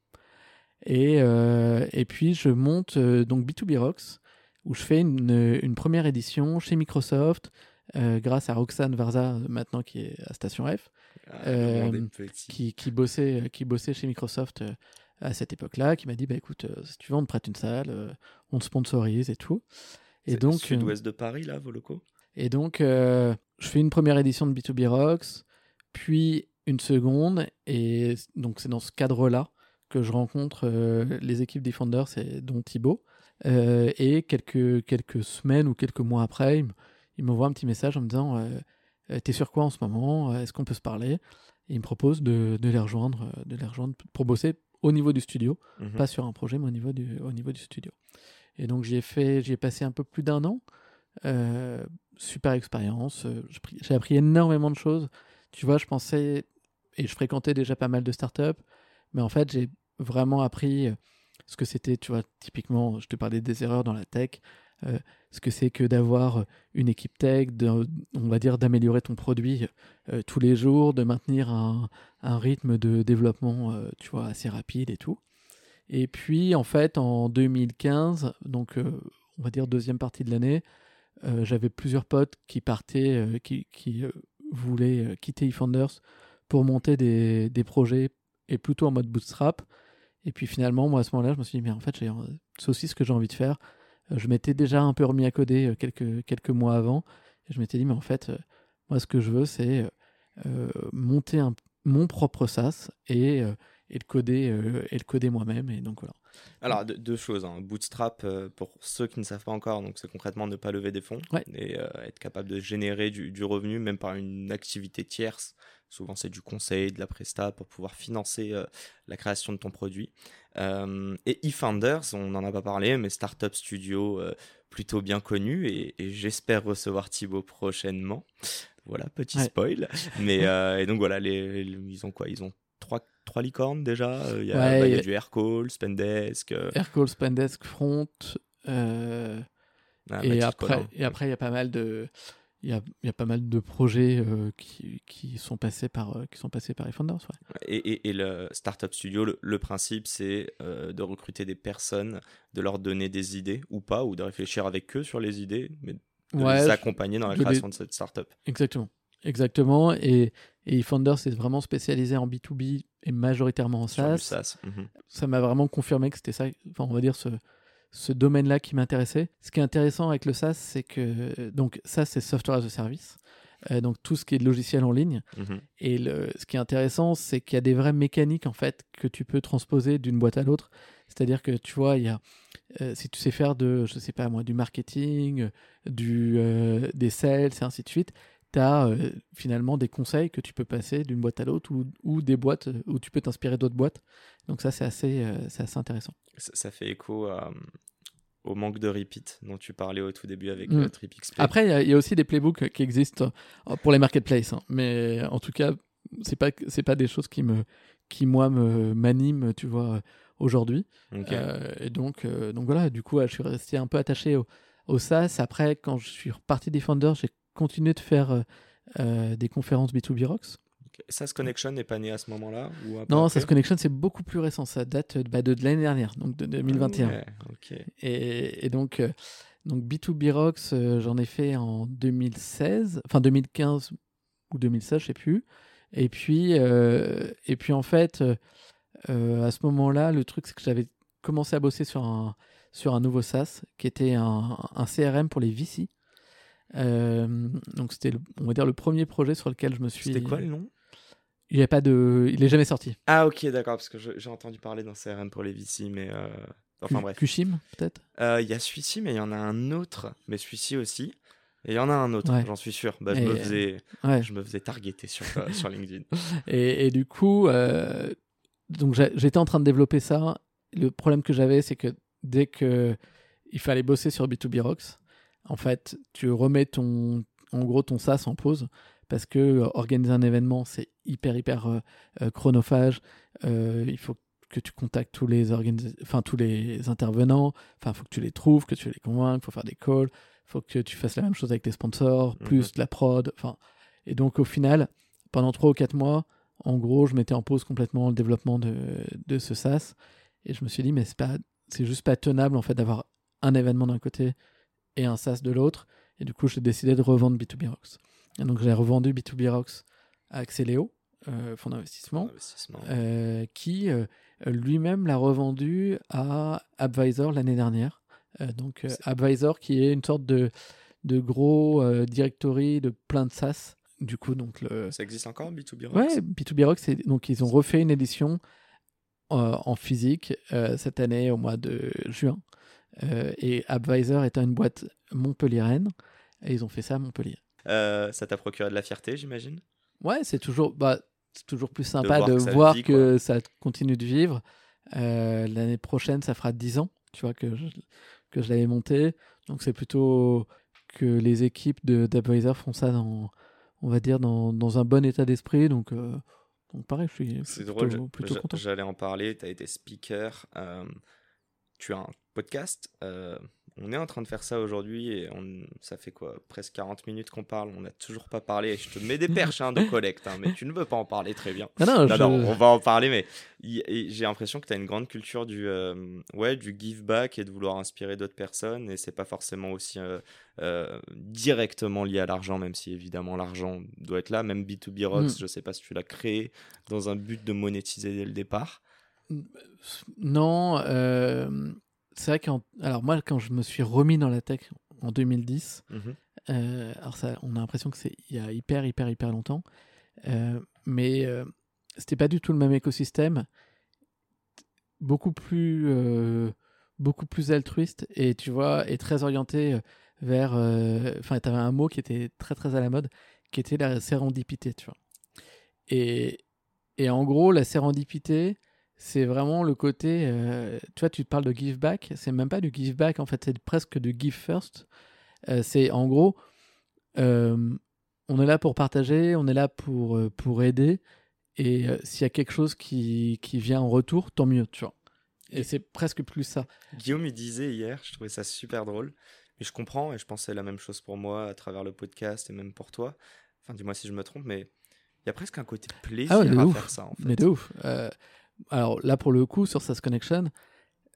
Et, et puis, je monte donc B2B Rocks, où je fais une, première édition chez Microsoft, euh, grâce à Roxane Varza, maintenant qui est à Station F, ah, euh, qui, qui, bossait, qui bossait chez Microsoft euh, à cette époque-là, qui m'a dit bah, écoute, si tu veux, on te prête une salle, on te sponsorise et tout. Et donc, sud-ouest de Paris, là, vos locaux Et donc, je fais une première édition de B2B Rocks, puis une seconde, et donc c'est dans ce cadre-là que je rencontre les équipes Defenders, dont Thibaut. Euh, et quelques, quelques semaines ou quelques mois après, il m'envoie un petit message en me disant euh, euh, T'es sur quoi en ce moment? Est-ce qu'on peut se parler? Et il me propose de, de, les rejoindre, de les rejoindre pour bosser au niveau du studio, mhm. pas sur un projet, mais au niveau du, au niveau du studio. Et donc j'y ai, fait, j'y ai passé un peu plus d'un an. super expérience. J'ai appris énormément de choses. Tu vois, je pensais, et je fréquentais déjà pas mal de startups, mais en fait, j'ai vraiment appris ce que c'était, tu vois, typiquement, je te parlais des erreurs dans la tech, euh, ce que c'est que d'avoir une équipe tech, on va dire d'améliorer ton produit euh, tous les jours, de maintenir un, rythme de développement, euh, tu vois, assez rapide et tout. Et puis, en fait, en 2015, donc on va dire deuxième partie de l'année, j'avais plusieurs potes qui partaient, qui, qui voulaient quitter eFounders pour monter des, des projets et plutôt en mode bootstrap. Et puis finalement, moi à ce moment-là, je me suis dit, mais en fait, c'est aussi ce que j'ai envie de faire. Euh, je m'étais déjà un peu remis à coder euh, quelques, quelques mois avant. Et je m'étais dit, mais en fait, euh, moi ce que je veux, c'est monter un, mon propre SaaS et, et le coder, et le coder moi-même. Et donc voilà. Alors, deux choses. Hein. Bootstrap, pour ceux qui ne savent pas encore, donc c'est concrètement ne pas lever des fonds et être capable de générer du, du, revenu, même par une activité tierce Souvent, c'est du conseil, de la presta pour pouvoir financer euh, la création de ton produit. Euh, et eFounders, on n'en a pas parlé, mais startup studio euh, plutôt bien connu et, j'espère recevoir Thibaut prochainement. Voilà, petit spoil. Mais et donc voilà, les, ils ont quoi? Ils ont trois, trois licornes déjà? Il y, a, bah, y a du Aircall, Spendesk. Aircall, Spendesk, Front. Ah, et, après, et après, il y a pas mal de il y, a, y a, pas mal de projets euh, qui, qui, sont passés par, euh, qui sont passés par eFounders. Ouais. Et, et, le Startup Studio, le, principe, c'est euh, de recruter des personnes, de leur donner des idées ou pas, ou de réfléchir avec eux sur les idées, mais de les accompagner dans la création de cette startup. Exactement. Exactement. Et, et eFounders c'est vraiment spécialisé en B2B et majoritairement en SaaS. SaaS. Mhm. Ça m'a vraiment confirmé que c'était ça, enfin, on va dire, ce, ce domaine-là qui m'intéressait. Ce qui est intéressant avec le SaaS, c'est que donc ça c'est software as a service, euh, donc tout ce qui est de logiciel en ligne. Mhm. Et le, ce qui est intéressant, c'est qu'il y a des vraies mécaniques en fait que tu peux transposer d'une boîte à l'autre. C'est-à-dire que tu vois, il y a euh, si tu sais faire de, je sais pas moi, du marketing, du euh, des sales et ainsi de suite, tu as finalement des conseils que tu peux passer d'une boîte à l'autre ou, ou, des boîtes où tu peux t'inspirer d'autres boîtes. Donc ça, c'est assez, c'est assez intéressant. Ça, fait écho au manque de repeat dont tu parlais au tout début avec mm. TripXP. Après, il y, a aussi des playbooks qui existent pour les marketplaces. Hein. Mais en tout cas, c'est pas, c'est pas des choses qui, me, qui moi, me, m'animent, tu vois, aujourd'hui. et donc, donc voilà, du coup, je suis resté un peu attaché au, au SaaS. Après, quand je suis reparti Defender, j'ai continué de faire euh, euh, des conférences B2B Rocks. SaaS Connection n'est pas né à ce moment-là Non, SaaS Connection, c'est beaucoup plus récent. Ça date bah, de, l'année dernière, donc de 2021. et, donc, euh, donc, B2B Rocks, j'en ai fait en 2016, enfin 2015 ou 2016, je sais plus. Et puis, et puis en fait, à ce moment-là, le truc, c'est que j'avais commencé à bosser sur un, sur un nouveau SaaS qui était un, CRM pour les VC. Euh, donc c'était, on va dire, le premier projet sur lequel je me suis. C'était quoi le nom? Il n'est pas de, il est jamais sorti. Ah ok d'accord parce que j'ai entendu parler d'un CRM pour les VC mais euh... enfin bref. Kushim peut-être? Euh, il y a celui-ci mais il y en a un autre mais celui-ci aussi et il y en a un autre j'en suis sûr. Bah, je, me faisais, je me faisais targeter sur sur LinkedIn. Et, et, du coup donc j'étais en train de développer ça. Le problème que j'avais c'est que dès que il fallait bosser sur B2B Rocks, en fait, tu remets ton, en gros ton SaaS en pause parce que euh, organiser un événement, c'est hyper, hyper euh, euh, chronophage. il faut que tu contactes tous les, enfin, tous les intervenants. Enfin, il faut que tu les trouves, que tu les convainques, il faut faire des calls. Il faut que tu fasses la même chose avec tes sponsors, mhm. plus la prod. Enfin, et donc, au final, pendant 3 ou 4 mois, en gros, je mettais en pause complètement le développement de, de ce SaaS. Et je me suis dit, mais c'est pas c'est juste pas tenable en fait d'avoir un événement d'un côté et un SaaS de l'autre. Et du coup, j'ai décidé de revendre B2B Rocks. Et donc, j'ai revendu B2B Rocks à Axeléo, euh, fonds d'investissement, euh, qui euh, lui-même l'a revendu à Advisor l'année dernière. donc, Advisor, qui est une sorte de, de gros directory de plein de SaaS. Du coup, donc le... Ça existe encore, B2B Rocks? Ouais, B2B Rocks, donc ils ont refait une édition euh, en physique euh, cette année au mois de juin. Euh, et Advisor étant une boîte montpelliéraine, et ils ont fait ça à Montpellier. ça t'a procuré de la fierté, j'imagine? Ouais, c'est toujours, bah, toujours plus sympa de voir, que, ça, continue de vivre. L'année prochaine, ça fera 10 ans, tu vois, que je, que je l'avais monté. Donc c'est plutôt que les équipes d'Advisor font ça dans, on va dire, dans, dans un bon état d'esprit. Donc donc pareil, je suis plutôt, plutôt content. J'allais en parler, tu as été speaker, euh, tu as un podcast. Euh, on est en train de faire ça aujourd'hui et on, ça fait quoi Presque 40 minutes qu'on parle, on n'a toujours pas parlé. Je te mets des perches hein, de collecte, hein, mais tu ne veux pas en parler très bien. Non, non, on va en parler, mais j'ai l'impression que tu as une grande culture du, euh, ouais, du give back et de vouloir inspirer d'autres personnes. Et c'est pas forcément aussi euh, euh, directement lié à l'argent, même si évidemment l'argent doit être là. Même B2B Rocks, mm. je sais pas si tu l'as créé dans un but de monétiser dès le départ. Non, c'est vrai qu'en alors moi quand je me suis remis dans la tech en 2010, mhm. euh, alors ça, on a l'impression que c'est il y a hyper hyper hyper longtemps, euh, mais euh, c'était pas du tout le même écosystème, beaucoup plus beaucoup plus altruiste et tu vois et très orienté vers, enfin tu avais un mot qui était très très à la mode, qui était la sérendipité, tu vois. Et et en gros la sérendipité c'est vraiment le côté. Euh, tu vois, tu parles de give back, c'est même pas du give back, en fait, c'est presque du give first. Euh, c'est en gros, euh, on est là pour partager, on est là pour, pour aider, et s'il y a quelque chose qui, qui, vient en retour, tant mieux, tu vois. Et c'est presque plus ça. Guillaume, il disait hier, je trouvais ça super drôle, mais je comprends, et je pensais la même chose pour moi à travers le podcast et même pour toi. Enfin, dis-moi si je me trompe, mais il y a presque un côté plaisir ah à faire ça, en fait. Mais de ouf alors là, pour le coup, sur SaaS Connection,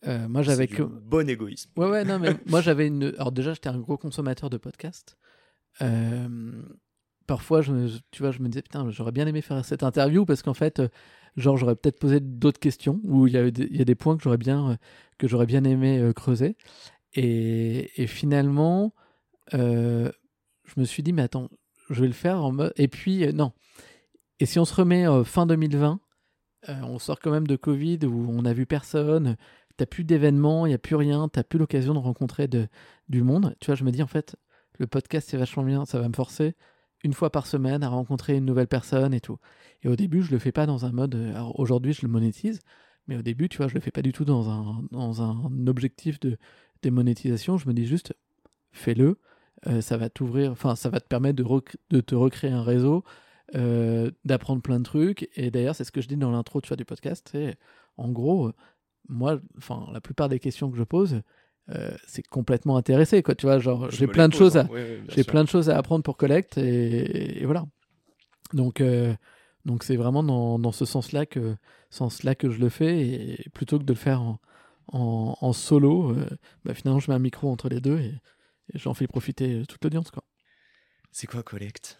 euh, moi j'avais que. Bon égoïsme. Ouais, ouais, non, mais moi j'avais une. Alors déjà, j'étais un gros consommateur de podcasts. Euh, parfois, je tu vois, je me disais, putain, j'aurais bien aimé faire cette interview parce qu'en fait, euh, genre, j'aurais peut-être posé d'autres questions ou il y, avait il y a des points que j'aurais bien, que j'aurais bien aimé creuser. Et, et finalement, je me suis dit, mais attends, je vais le faire en mode. Et puis, non. Et si on se remet fin 2020, euh, on sort quand même de Covid où on n'a vu personne, t'as plus d'événements, il n'y a plus rien, t'as plus l'occasion de rencontrer du monde. Tu vois, je me dis en fait, le podcast c'est vachement bien, ça va me forcer une fois par semaine à rencontrer une nouvelle personne et tout. Et au début, je le fais pas dans un mode. Alors aujourd'hui, je le monétise, mais au début, tu vois, je le fais pas du tout dans un, dans un objectif de démonétisation. Je me dis juste, fais-le. Euh, ça va t'ouvrir, enfin, ça va te permettre de, de te recréer un réseau, euh, d'apprendre plein de trucs. Et d'ailleurs, c'est ce que je dis dans l'intro, tu vois, du podcast. C'est en gros, moi, enfin, la plupart des questions que je pose, euh, c'est complètement intéressé, quoi. Tu vois, genre, j'ai plein de choses à, hein. j'ai plein de choses à apprendre pour Collect, et, voilà. Donc, donc c'est vraiment dans, dans ce sens-là que, sens-là que je le fais, et plutôt que de le faire en, en, solo, bah, finalement, je mets un micro entre les deux et j'en fais profiter toute l'audience. quoi. C'est quoi Collect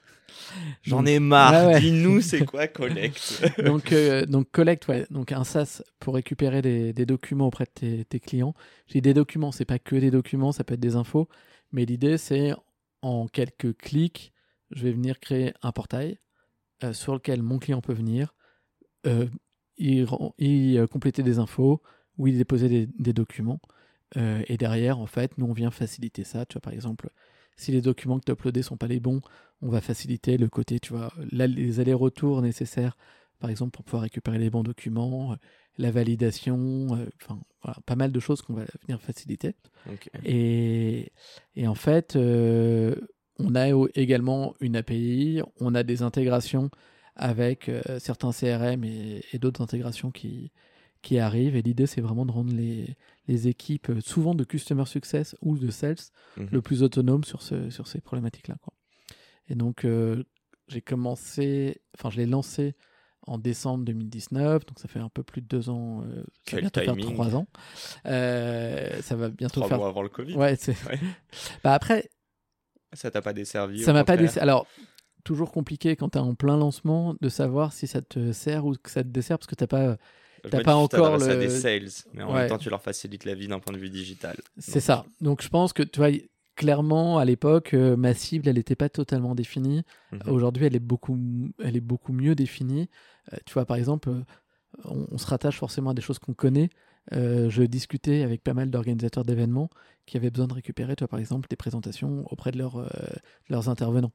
J'en ai marre. Dis-nous, c'est quoi Collect donc, euh, donc Collect, ouais. Donc un SaaS pour récupérer des, documents auprès de tes, clients. J'ai des documents, c'est pas que des documents, ça peut être des infos. Mais l'idée, c'est en quelques clics, je vais venir créer un portail euh, sur lequel mon client peut venir, euh, y, y compléter des infos ou y déposer des documents. Euh, et derrière, en fait, nous, on vient faciliter ça. Tu vois, par exemple, si les documents que tu as uploadés sont pas les bons, on va faciliter le côté, tu vois, les allers-retours nécessaires, par exemple, pour pouvoir récupérer les bons documents, euh, la validation, euh, enfin, voilà, pas mal de choses qu'on va venir faciliter. Et, et, en fait, on a également une API, on a des intégrations avec certains CRM et, et d'autres intégrations qui, qui arrivent. Et l'idée, c'est vraiment de rendre les, les équipes, euh, souvent de customer success ou de sales, mhm. le plus autonome sur, ce, sur ces problématiques-là. Et donc, euh, j'ai commencé, enfin, je l'ai lancé en décembre 2019, donc ça fait un peu plus de deux ans, euh, ça va bientôt faire trois ans. ça va bientôt trois faire. mois avant le Covid. Ouais, c'est. bah après. Ça t'a pas desservi. Ça m'a pas desservi. Alors, toujours compliqué quand tu es en plein lancement de savoir si ça te sert ou que ça te dessert parce que tu pas T'as pas encore le. des sales, mais en même temps, tu leur facilites la vie d'un point de vue digital. C'est ça. Donc, je pense que, tu vois, clairement, à l'époque, euh, ma cible, elle n'était pas totalement définie. Mhm. Aujourd'hui, elle est beaucoup, elle est beaucoup mieux définie. Euh, tu vois, par exemple, euh, on, se rattache forcément à des choses qu'on connaît. je discutais avec pas mal d'organisateurs d'événements qui avaient besoin de récupérer, toi, par exemple, des présentations auprès de, leur, leurs intervenants.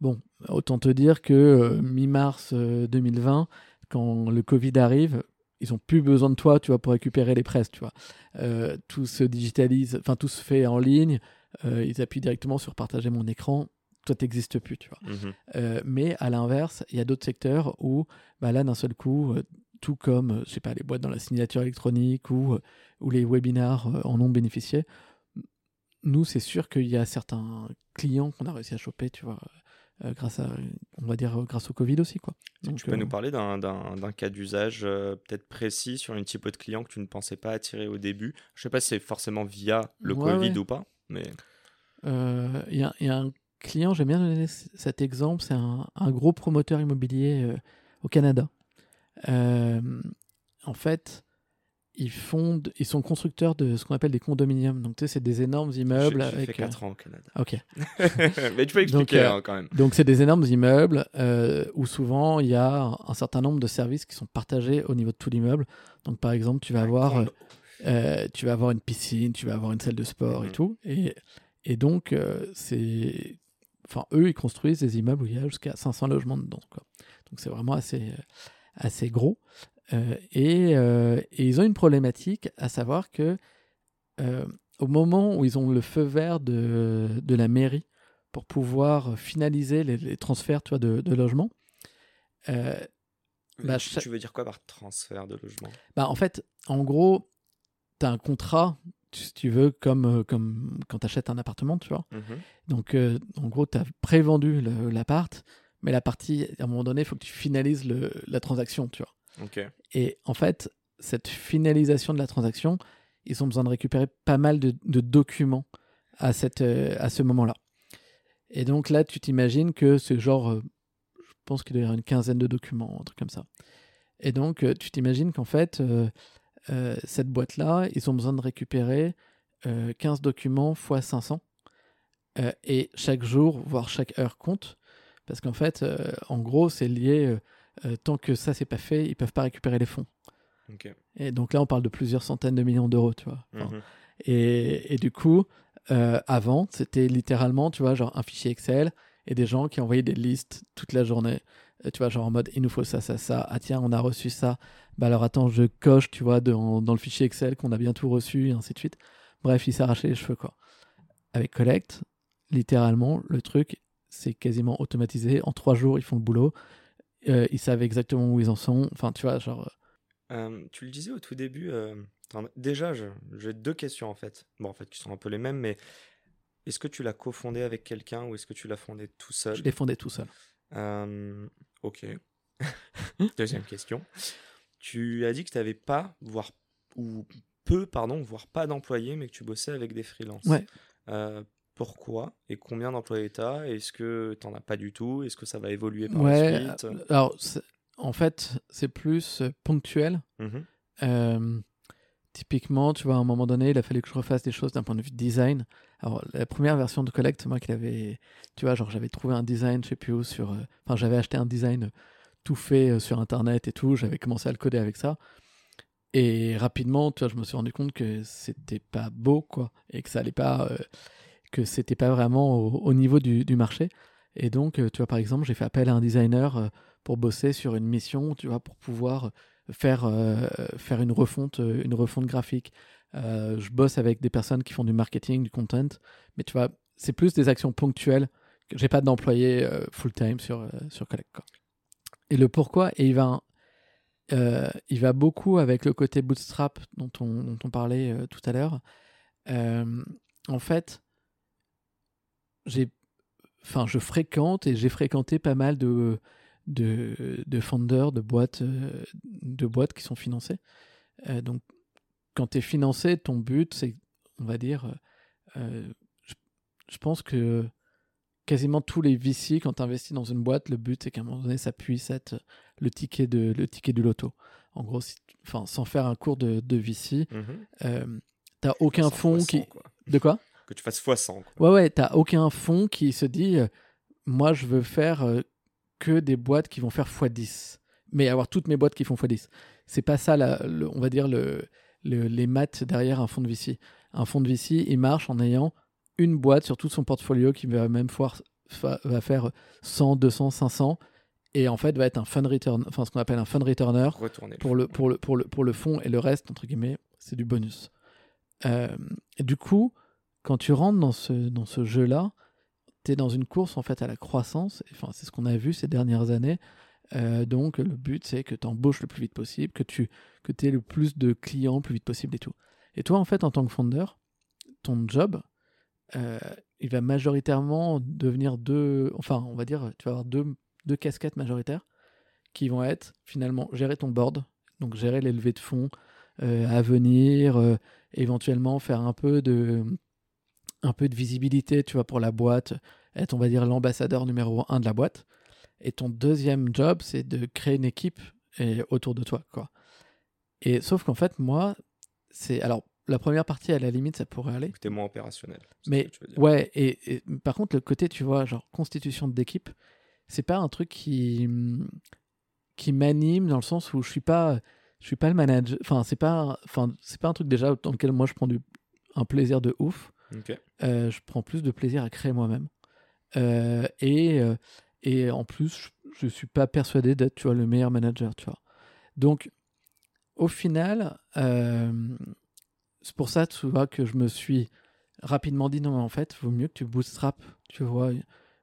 Bon, autant te dire que mi-mars 2020, quand le Covid arrive, ils ont plus besoin de toi, tu vois, pour récupérer les presses, tu vois. Euh, tout se digitalise, enfin tout se fait en ligne. Euh, ils appuient directement sur partager mon écran. Toi, t'existes plus, tu vois. Euh, mais à l'inverse, il y a d'autres secteurs où, bah là, d'un seul coup, tout comme, je sais pas, les boîtes dans la signature électronique ou, ou les webinars en ont bénéficié. Nous, c'est sûr qu'il y a certains clients qu'on a réussi à choper, tu vois, euh, grâce à, on va dire, grâce au Covid aussi. Quoi. tu peux nous euh, parler d'un cas d'usage euh, peut-être précis sur une type de client que tu ne pensais pas attirer au début Je sais pas si c'est forcément via le Covid ou pas, mais... Il y, a, y, a un client, j'aime bien donner cet exemple, c'est un, un, gros promoteur immobilier au Canada. en fait, ils fondent, ils sont constructeurs de ce qu'on appelle des condominiums. Donc, tu sais, c'est des énormes immeubles. J'ai fait 4 ans au Canada. Ok. Mais tu peux expliquer euh, hein, quand même. Donc, c'est des énormes immeubles euh, où souvent il y a un certain nombre de services qui sont partagés au niveau de tout l'immeuble. Donc, par exemple, tu vas avoir, euh, tu vas avoir une piscine, tu vas avoir une salle de sport et mhm. tout. Et, et donc, c'est, enfin, eux, ils construisent des immeubles où il y a jusqu'à 500 logements dedans. Quoi. Donc, c'est vraiment assez, assez gros. Euh, euh, et, ils ont une problématique, à savoir que euh, au moment où ils ont le feu vert de, de la mairie pour pouvoir finaliser les, transferts tu vois, de, de logements, bah, tu veux dire quoi par transfert de logement? Bah, En fait, en gros, tu as un contrat, si tu veux, comme, comme quand tu achètes un appartement, tu vois. Mmh Donc, en gros, tu as prévendu l'appart, mais la partie, à un moment donné, il faut que tu finalises le, la transaction, tu vois. Et en fait, cette finalisation de la transaction, ils ont besoin de récupérer pas mal de, documents à, cette, euh, à ce moment-là. Et donc là, tu t'imagines que c'est genre, euh, je pense qu'il doit y avoir une quinzaine de documents, un truc comme ça. Et donc, euh, tu t'imagines qu'en fait, cette boîte-là, ils ont besoin de récupérer 15 documents x 500. et chaque jour, voire chaque heure compte. Parce qu'en fait, en gros, c'est lié euh, tant que ça c'est pas fait, ils peuvent pas récupérer les fonds. Et donc là, on parle de plusieurs centaines de millions d'euros, tu vois. Mhm. et, et, du coup, euh, avant, c'était littéralement, tu vois, genre un fichier Excel, et des gens qui envoyaient des listes toute la journée. tu vois, genre en mode, il nous faut ça, ça, ça. Ah tiens, on a reçu ça. Bah alors attends, je coche, tu vois, dans, dans le fichier Excel qu'on a bien tout reçu, et ainsi de suite. Bref, il s'arrachait les cheveux, quoi. Avec Collect, littéralement, le truc, c'est quasiment automatisé. En trois jours, ils font le boulot. Euh, ils savent exactement où ils en sont. Enfin, tu vois, genre. Euh, tu le disais au tout début. Euh, déjà, j'ai deux questions en fait. Bon, en fait, qui sont un peu les mêmes, mais est-ce que tu l'as cofondé avec quelqu'un ou est-ce que tu l'as fondé tout seul? Je l'ai fondé tout seul. ok. Deuxième question. Tu as dit que tu n'avais pas, voire ou peu, pardon, voire pas d'employés, mais que tu bossais avec des freelances. Ouais pourquoi et combien d'employés tu as Est-ce que tu n'en as pas du tout Est-ce que ça va évoluer par la suite euh, Alors, en fait, c'est plus euh, ponctuel. Mmh typiquement, tu vois, à un moment donné, il a fallu que je refasse des choses d'un point de vue design. Alors, la première version de Collect, moi, qu'il avait, tu vois, genre, j'avais trouvé un design, je sais plus où, sur. Euh, enfin, j'avais acheté un design tout fait sur Internet et tout. J'avais commencé à le coder avec ça. Et rapidement, tu vois, je me suis rendu compte que c'était pas beau, quoi, et que ça allait pas que c'était pas vraiment au, niveau du, marché. Et donc, euh, tu vois, par exemple, j'ai fait appel à un designer euh, pour bosser sur une mission, tu vois, pour pouvoir faire, euh, faire une, refonte, une refonte graphique. je bosse avec des personnes qui font du marketing, du content, mais tu vois, c'est plus des actions ponctuelles. J'ai pas d'employé full-time sur, sur Collect. Et le pourquoi, et il va, il va beaucoup avec le côté bootstrap dont on, dont on parlait tout à l'heure. en fait, j'ai, enfin, je fréquente et j'ai fréquenté pas mal de de, de founders, de boîtes, euh, de boîtes qui sont financées. Euh, donc, quand tu es financé, ton but, c'est, on va dire, euh, je, pense que quasiment tous les VC, quand tu investis dans une boîte, le but, c'est qu'à un moment donné, ça puisse être le ticket, de, le ticket du loto. En gros, enfin, sans faire un cours de, de VC, mmh tu n'as aucun fonds qui. De quoi? Que tu fasses x100. Ouais, ouais, t'as aucun fonds qui se dit, euh, moi, je veux faire euh, que des boîtes qui vont faire x10. Mais avoir toutes mes boîtes qui font x10. C'est pas ça, on va dire, le, les maths derrière un fonds de VC. Un fonds de VC, il marche en ayant une boîte sur tout son portfolio qui va même faire, va faire 100, 200, 500 et en fait va être un fund return, enfin ce qu'on appelle un fund returner pour le, pour, le, pour, le, pour le fond et le reste, entre guillemets, c'est du bonus. Euh, du coup, quand tu rentres dans ce, dans ce jeu-là, tu es dans une course en fait à la croissance. Enfin, c'est ce qu'on a vu ces dernières années. Euh, donc, le but, c'est que tu embauches le plus vite possible, que tu que aies le plus de clients le plus vite possible et tout. Et toi, en fait, en tant que founder, ton job, euh, il va majoritairement devenir deux. Enfin, on va dire, tu vas avoir deux, deux casquettes majoritaires qui vont être finalement gérer ton board, donc gérer les de fonds euh, à venir, éventuellement faire un peu de un peu de visibilité, tu vois, pour la boîte, être, on va dire, l'ambassadeur numéro un de la boîte. Et ton deuxième job, c'est de créer une équipe et, autour de toi, quoi. Et sauf qu'en fait, moi, c'est. Alors, la première partie, à la limite, ça pourrait aller. T'es moins opérationnel. Mais, ouais, et, par contre, le côté, tu vois, genre, constitution d'équipe, c'est pas un truc qui. qui m'anime dans le sens où je suis pas. Je suis pas le manager. Enfin, c'est pas, enfin, c'est pas un truc déjà dans lequel moi je prends du, un plaisir de ouf. Euh, je prends plus de plaisir à créer moi-même. Euh, et, euh, et en plus, je ne suis pas persuadé d'être tu vois, le meilleur manager. Tu vois. Donc, au final, c'est pour ça tu vois, que je me suis rapidement dit non, mais en fait, vaut mieux que tu bootstrap tu vois,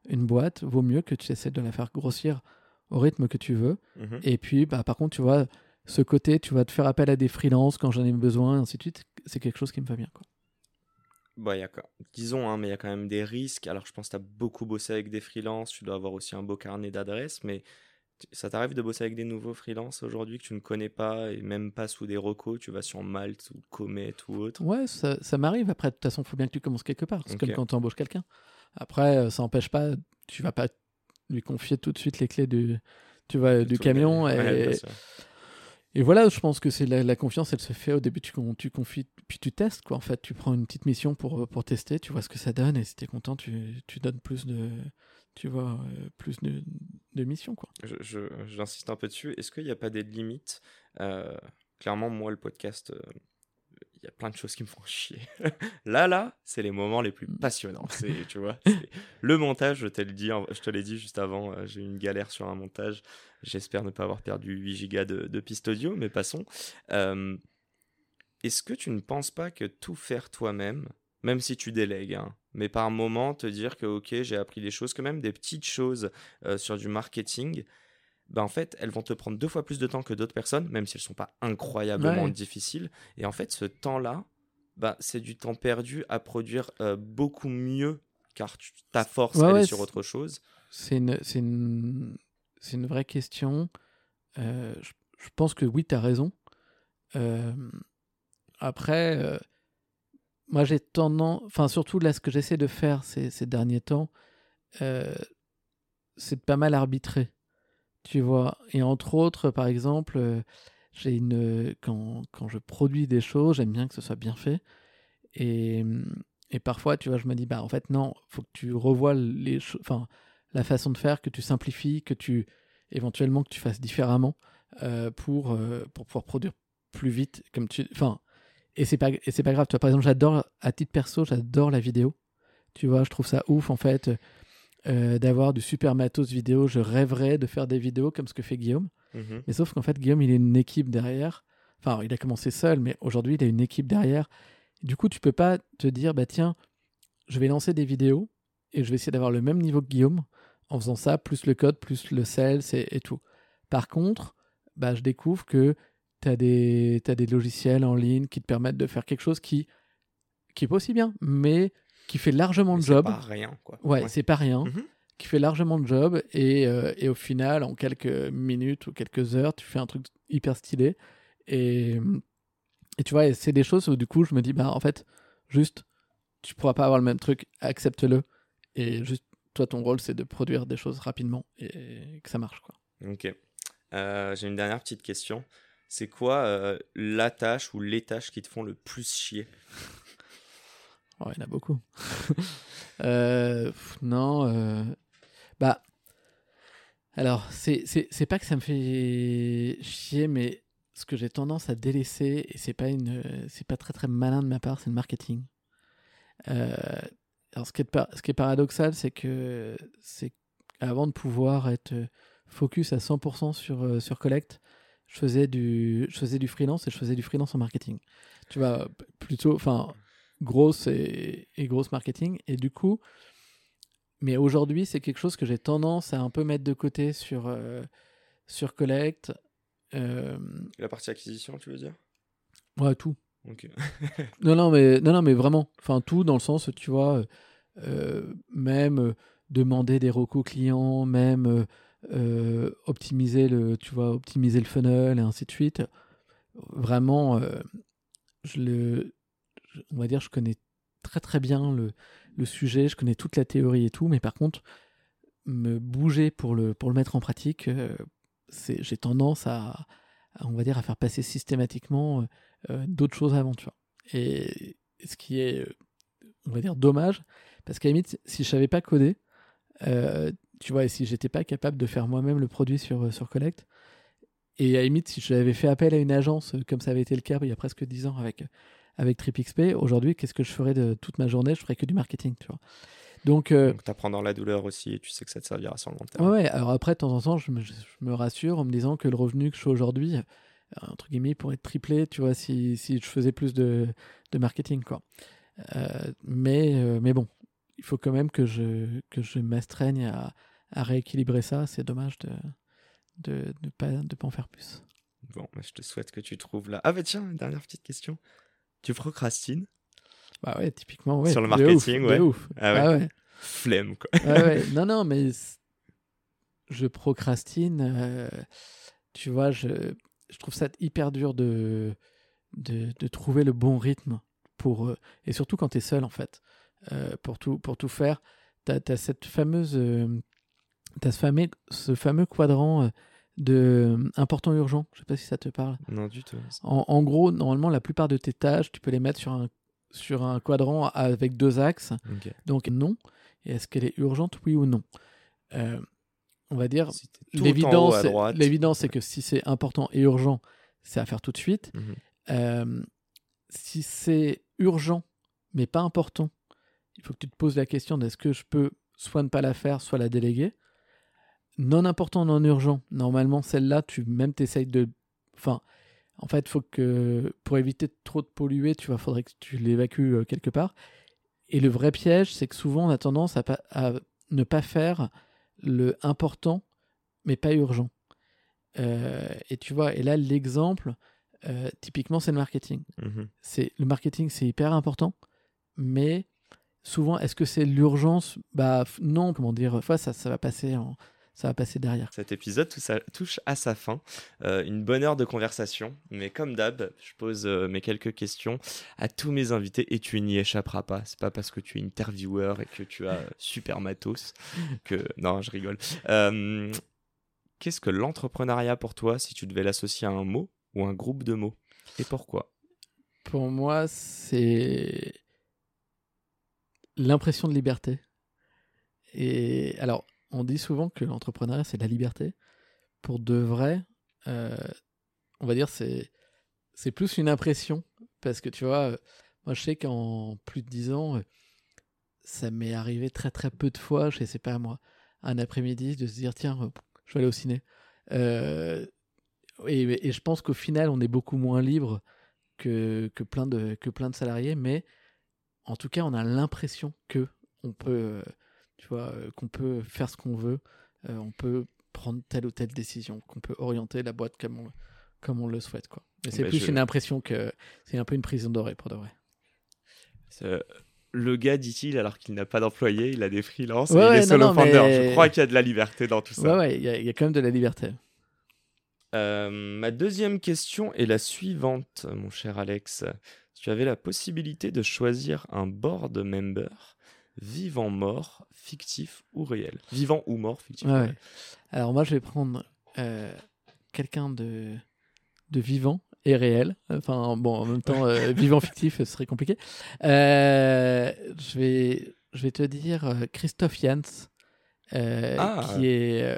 une boîte, vaut mieux que tu essaies de la faire grossir au rythme que tu veux. Mhm. Et puis, bah, par contre, tu vois, ce côté, tu vas te faire appel à des freelances quand j'en ai besoin, et ainsi de suite, c'est quelque chose qui me va bien. Quoi. Bah, y a, disons, hein, mais il y a quand même des risques. Alors, je pense que tu as beaucoup bossé avec des freelances, tu dois avoir aussi un beau carnet d'adresses, mais ça t'arrive de bosser avec des nouveaux freelances aujourd'hui que tu ne connais pas et même pas sous des recos, tu vas sur Malte ou Comet ou autre? Ouais, ça, ça m'arrive. Après, de toute façon, il faut bien que tu commences quelque part. C'est comme quand tu embauches quelqu'un. Après, euh, ça n'empêche pas, tu vas pas lui confier tout de suite les clés du, tu vois, du camion. Et, et voilà, je pense que c'est la, confiance, elle se fait au début, tu, tu confies, puis tu testes, quoi. En fait, tu prends une petite mission pour, pour tester, tu vois ce que ça donne, et si tu es content, tu, donnes plus de, tu vois, euh, plus de, missions, quoi. J'insiste un peu dessus. Est-ce qu'il n'y a pas des limites? Euh, Clairement, moi, le podcast, euh, y a plein de choses qui me font chier. là, là, c'est les moments les plus passionnants. C'est, tu vois, le montage, je te l'ai dit, je te l'ai dit juste avant, euh, j'ai eu une galère sur un montage. J'espère ne pas avoir perdu 8 gigas de, de piste audio, mais passons. Euh, est-ce que tu ne penses pas que tout faire toi-même, même si tu délègues, hein, mais par moment te dire que ok, j'ai appris des choses, que même des petites choses euh, sur du marketing, bah en fait, elles vont te prendre deux fois plus de temps que d'autres personnes, même si elles sont pas incroyablement difficiles. Et en fait, ce temps-là, bah, c'est du temps perdu à produire euh, beaucoup mieux, car ta force, elle est sur autre chose. C'est une, une, une vraie question. Euh, je, je, pense que oui, tu as raison. après moi j'ai tendance, enfin surtout là ce que j'essaie de faire ces, ces derniers temps, euh, c'est de pas mal arbitrer, tu vois. Et entre autres, par exemple, euh, j'ai une quand, quand je produis des choses, j'aime bien que ce soit bien fait. Et, et parfois, tu vois, je me dis bah en fait non, faut que tu revoies les, enfin la façon de faire, que tu simplifies, que tu éventuellement que tu fasses différemment euh, pour pour pouvoir produire plus vite, comme tu, enfin et c'est pas et c'est pas grave tu vois par exemple j'adore à titre perso j'adore la vidéo tu vois je trouve ça ouf en fait euh, d'avoir du super matos vidéo je rêverais de faire des vidéos comme ce que fait Guillaume. Mhm. mais sauf qu'en fait Guillaume il a une équipe derrière. Enfin il a commencé seul mais aujourd'hui il a une équipe derrière. Du coup tu peux pas te dire bah tiens je vais lancer des vidéos et je vais essayer d'avoir le même niveau que Guillaume en faisant ça plus le code plus le sales et, et tout. Par contre bah je découvre que tu as, des logiciels en ligne qui te permettent de faire quelque chose qui qui est pas aussi bien, mais qui fait largement le job. C'est pas rien, quoi. Ouais, c'est pas rien. Mhm. Qui fait largement le job et, euh, et, au final, en quelques minutes ou quelques heures, tu fais un truc hyper stylé. Et, et tu vois, c'est des choses où du coup, je me dis, bah en fait, juste, tu pourras pas avoir le même truc, accepte-le. Et juste, toi, ton rôle, c'est de produire des choses rapidement et que ça marche, quoi. Ok. Euh, j'ai une dernière petite question c'est quoi euh, la tâche ou les tâches qui te font le plus chier? Oh, Il y en a beaucoup. Euh, non. Euh, bah. Alors, c'est pas que ça me fait chier, mais ce que j'ai tendance à délaisser, et c'est pas, une, pas très très malin de ma part, c'est le marketing. alors, ce qui est, ce qui est paradoxal, c'est que c'est avant de pouvoir être focus à 100% sur, sur Collect, je faisais du, je faisais du freelance et je faisais du freelance en marketing. Tu vois, plutôt, enfin, grosse et, et grosse marketing. Et du coup, mais aujourd'hui, c'est quelque chose que j'ai tendance à un peu mettre de côté sur, euh, sur Collect. Euh, La partie acquisition, tu veux dire? Ouais, tout. non, non, mais, non, non, mais vraiment. Enfin, tout dans le sens, tu vois, euh, même demander des recos clients, même optimiser le, tu vois, optimiser le funnel et ainsi de suite. Vraiment, je le, on va dire, je connais très très bien le, le, sujet, je connais toute la théorie et tout, mais par contre, me bouger pour le, pour le mettre en pratique, euh, j'ai tendance à, on va dire, à faire passer systématiquement d'autres choses avant, tu. Et, ce qui est, on va dire, dommage, parce qu'à la limite, si je savais pas coder, tu vois, et si j'étais pas capable de faire moi-même le produit sur, euh, sur Collect, et à la limite, si j'avais fait appel à une agence, euh, comme ça avait été le cas il y a presque 10 ans avec, avec TripXP, aujourd'hui, qu'est-ce que je ferais de toute ma journée? Je ferais que du marketing, tu vois. Donc, euh, Donc tu apprends dans la douleur aussi et tu sais que ça te servira sur le long terme. Ouais, alors après, de temps en temps, je me, je me rassure en me disant que le revenu que je fais aujourd'hui, entre guillemets, pourrait être triplé, tu vois, si, si je faisais plus de, de marketing, quoi. mais, mais bon, il faut quand même que je, que je m'astreigne à, à rééquilibrer ça. C'est dommage de de ne pas, de pas en faire plus. Bon, je te souhaite que tu trouves là. Ah bah tiens, une dernière petite question. Tu procrastines Bah ouais, typiquement, ouais. Sur le marketing, ouais. Ouf. Ah, ah ouais. Flemme, quoi. Ah ouais. Non, non, mais je procrastine. Euh, tu vois, je, je trouve ça hyper dur de, de, de trouver le bon rythme pour. Euh, et surtout quand tu es seul, en fait. Euh, pour, tout, pour tout faire. Tu as, cette fameuse tu as ce fameux, ce fameux quadrant de euh, important urgent. Je sais pas si ça te parle. Non, du tout. En, gros, normalement, la plupart de tes tâches, tu peux les mettre sur un, sur un quadrant avec deux axes. Donc, non. Et est-ce qu'elle est urgente, oui ou non? Euh, On va dire, l'évidence, l'évidence, c'est que si c'est important et urgent, c'est à faire tout de suite. Mhm. si c'est urgent, mais pas important, il faut que tu te poses la question est-ce que je peux soit ne pas la faire, soit la déléguer. Non important, non urgent, normalement, celle-là, tu même t'essayes de. Enfin, en fait, faut que pour éviter trop de polluer, tu vois, faudrait que tu l'évacues euh, quelque part. Et le vrai piège, c'est que souvent on a tendance à, à, ne pas faire le important, mais pas urgent. Euh, et tu vois, et là l'exemple, euh, typiquement, c'est le marketing. Mmh c'est le marketing, c'est hyper important, mais souvent, est-ce que c'est l'urgence? Bah non, comment dire Fois, ça, ça va passer en, ça va passer derrière. Cet épisode tout ça, touche à sa fin. Euh, une bonne heure de conversation. Mais comme d'hab, je pose euh, mes quelques questions à tous mes invités et tu n'y échapperas pas. C'est pas parce que tu es intervieweur et que tu as super matos que. Non, je rigole. Euh, qu'est-ce que l'entrepreneuriat pour toi si tu devais l'associer à un mot ou un groupe de mots? Et pourquoi? Pour moi, c'est l'impression de liberté. Et alors, on dit souvent que l'entrepreneuriat, c'est la liberté. Pour de vrai, euh, on va dire c'est c'est plus une impression. Parce que tu vois, euh, moi je sais qu'en plus de 10 ans, euh, ça m'est arrivé très très peu de fois, je sais pas moi, un après-midi de se dire tiens, je vais aller au ciné. et, je pense qu'au final, on est beaucoup moins libre que, que, plein de, que plein de salariés, mais en tout cas, on a l'impression que on peut tu vois, euh, qu'on peut faire ce qu'on veut, euh, on peut prendre telle ou telle décision, qu'on peut orienter la boîte comme on, comme on le souhaite. Quoi. Mais c'est plus une impression que c'est un peu une prison dorée pour de vrai. Le gars, dit-il, alors qu'il n'a pas d'employé, il a des freelances, il est solo Je crois qu'il y a de la liberté dans tout ça. Ouais, ouais, il y, a quand même de la liberté. Euh, ma deuxième question est la suivante, mon cher Alex. Tu avais la possibilité de choisir un board member? Vivant, mort, fictif ou réel. Vivant ou mort, fictif. Alors moi, je vais prendre euh, quelqu'un de, de vivant et réel. Enfin, bon, en même temps, euh, vivant, fictif, ce serait compliqué. Euh, je, vais, je vais te dire Christophe Jans, ah. qui est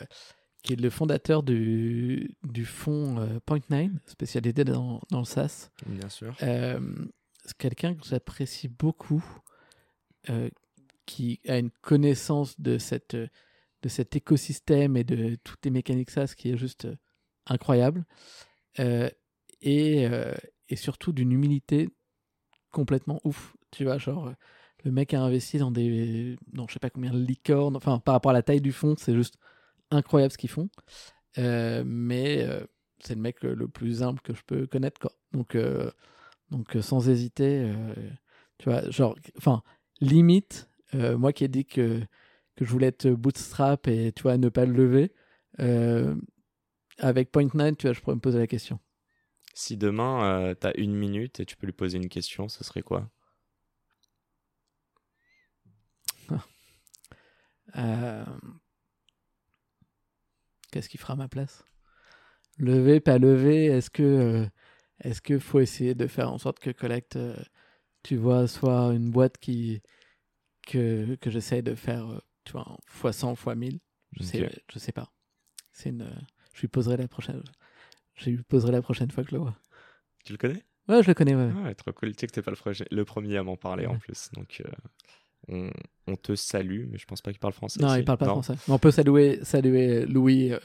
qui est le fondateur du, du fonds Point9, spécialisé dans, dans le SaaS. Bien sûr. c'est quelqu'un que j'apprécie beaucoup, qui a une connaissance de, cette, de cet écosystème et de toutes les mécaniques SaaS qui est juste euh, incroyable. Euh, et, euh, et, surtout d'une humilité complètement ouf. Tu vois, genre, le mec a investi dans des. Non, je sais pas combien de licornes. Enfin, par rapport à la taille du fond, c'est juste incroyable ce qu'ils font. mais c'est le mec le plus humble que je peux connaître. Donc, donc sans hésiter, tu vois, genre, enfin, limite, euh, moi qui ai dit que, que je voulais être bootstrap et tu vois, ne pas le lever, euh, avec Point9, tu vois, je pourrais me poser la question. Si demain, euh, tu as une minute et tu peux lui poser une question, ce serait quoi? Qu'est-ce qui fera à ma place? Lever, pas lever Est-ce que est-ce qu'il faut essayer de faire en sorte que Collect, tu vois, soit une boîte qui, que, que j'essaie de faire, euh, tu vois, fois 100, fois 1000. Je sais, je sais pas. C'est une, je lui poserai la prochaine, je lui poserai la prochaine fois que je le vois. Tu le connais? Ouais, je le connais, ouais. ouais trop cool. Tu sais que t'es pas le, le, premier à m'en parler en plus. Donc, euh, on, on, te salue, mais je pense pas qu'il parle français. Non, il parle pas français. Mais on peut saluer, saluer Louis euh,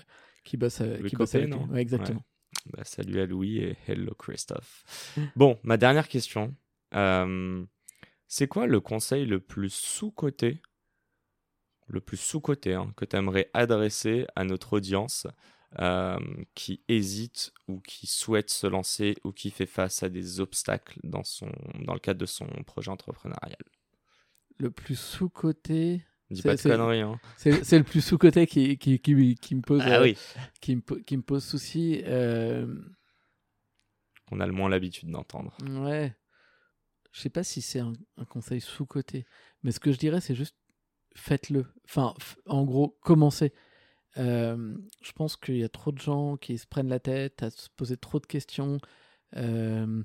qui bosse, qui bosse avec ouais, exactement. Bah, salut à Louis et hello Christophe. bon, ma dernière question. Euh, c'est quoi le conseil le plus sous-coté, le plus sous-coté hein, que tu aimerais adresser à notre audience euh, qui hésite ou qui souhaite se lancer ou qui fait face à des obstacles dans, son, dans le cadre de son projet entrepreneurial? Le plus sous-coté Dis pas de conneries. Hein. C'est le plus sous-côté qui, qui, qui, me pose, ah euh, qui, me, qui me pose souci. Euh... On a le moins l'habitude d'entendre. Ouais je sais pas si c'est un, conseil sous-côté, mais ce que je dirais, c'est juste faites-le. Enfin, en gros, commencez. Euh, je pense qu'il y a trop de gens qui se prennent la tête à se poser trop de questions euh,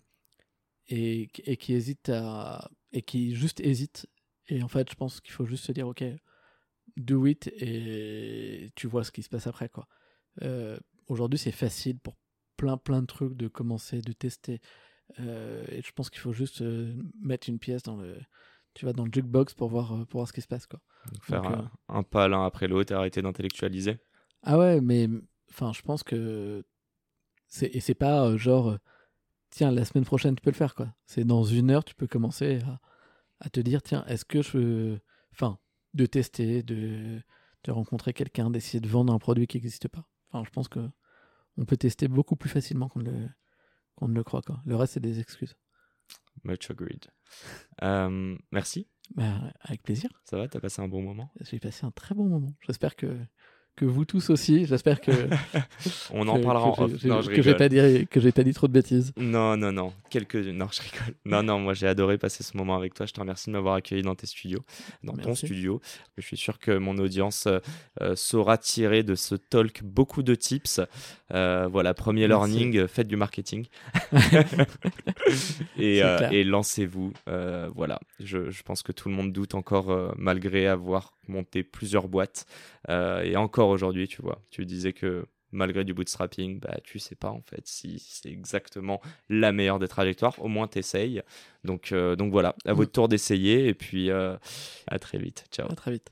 et, qui hésitent à. et qui juste hésitent. Et en fait, je pense qu'il faut juste se dire, ok, do it et tu vois ce qui se passe après. Euh, aujourd'hui, c'est facile pour plein plein de trucs de commencer, de tester, et je pense qu'il faut juste mettre une pièce dans le, tu vas dans le jukebox pour voir, pour voir ce qui se passe. Quoi. faire un, pas l'un après l'autre et arrêter d'intellectualiser. Ah ouais, mais enfin, je pense que. Et c'est pas genre, tiens, la semaine prochaine, tu peux le faire. quoi. C'est dans une heure, tu peux commencer à, à te dire, tiens, est-ce que je. Enfin, de tester, de, de rencontrer quelqu'un, d'essayer de vendre un produit qui n'existe pas. Enfin, je pense que on peut tester beaucoup plus facilement qu'on le, qu'on ne le croit. Quoi. Le reste, c'est des excuses. Much agreed. Euh, merci. Bah, avec plaisir. Ça va, t'as passé un bon moment? J'ai passé un très bon moment. J'espère que que vous tous aussi. J'espère que. On en parlera que en off. Non, je que j'ai pas dit que j'ai pas dit trop de bêtises. Non, non, non. Quelques. Non, je rigole. Non, non. Moi, j'ai adoré passer ce moment avec toi. Je te remercie de m'avoir accueilli dans tes studios, dans ton studio. Je suis sûr que mon audience euh, saura tirer de ce talk beaucoup de tips. Euh, voilà, premier learning, faites du marketing et, euh, et lancez-vous. voilà. Je, je, pense que tout le monde doute encore, malgré avoir monté plusieurs boîtes. et encore aujourd'hui, tu vois. Tu disais que malgré du bootstrapping, bah, tu sais pas en fait si c'est exactement la meilleure des trajectoires. Au moins, t'essayes. Donc, euh, donc voilà, à votre tour d'essayer et puis euh, à très vite. Ciao. À très vite.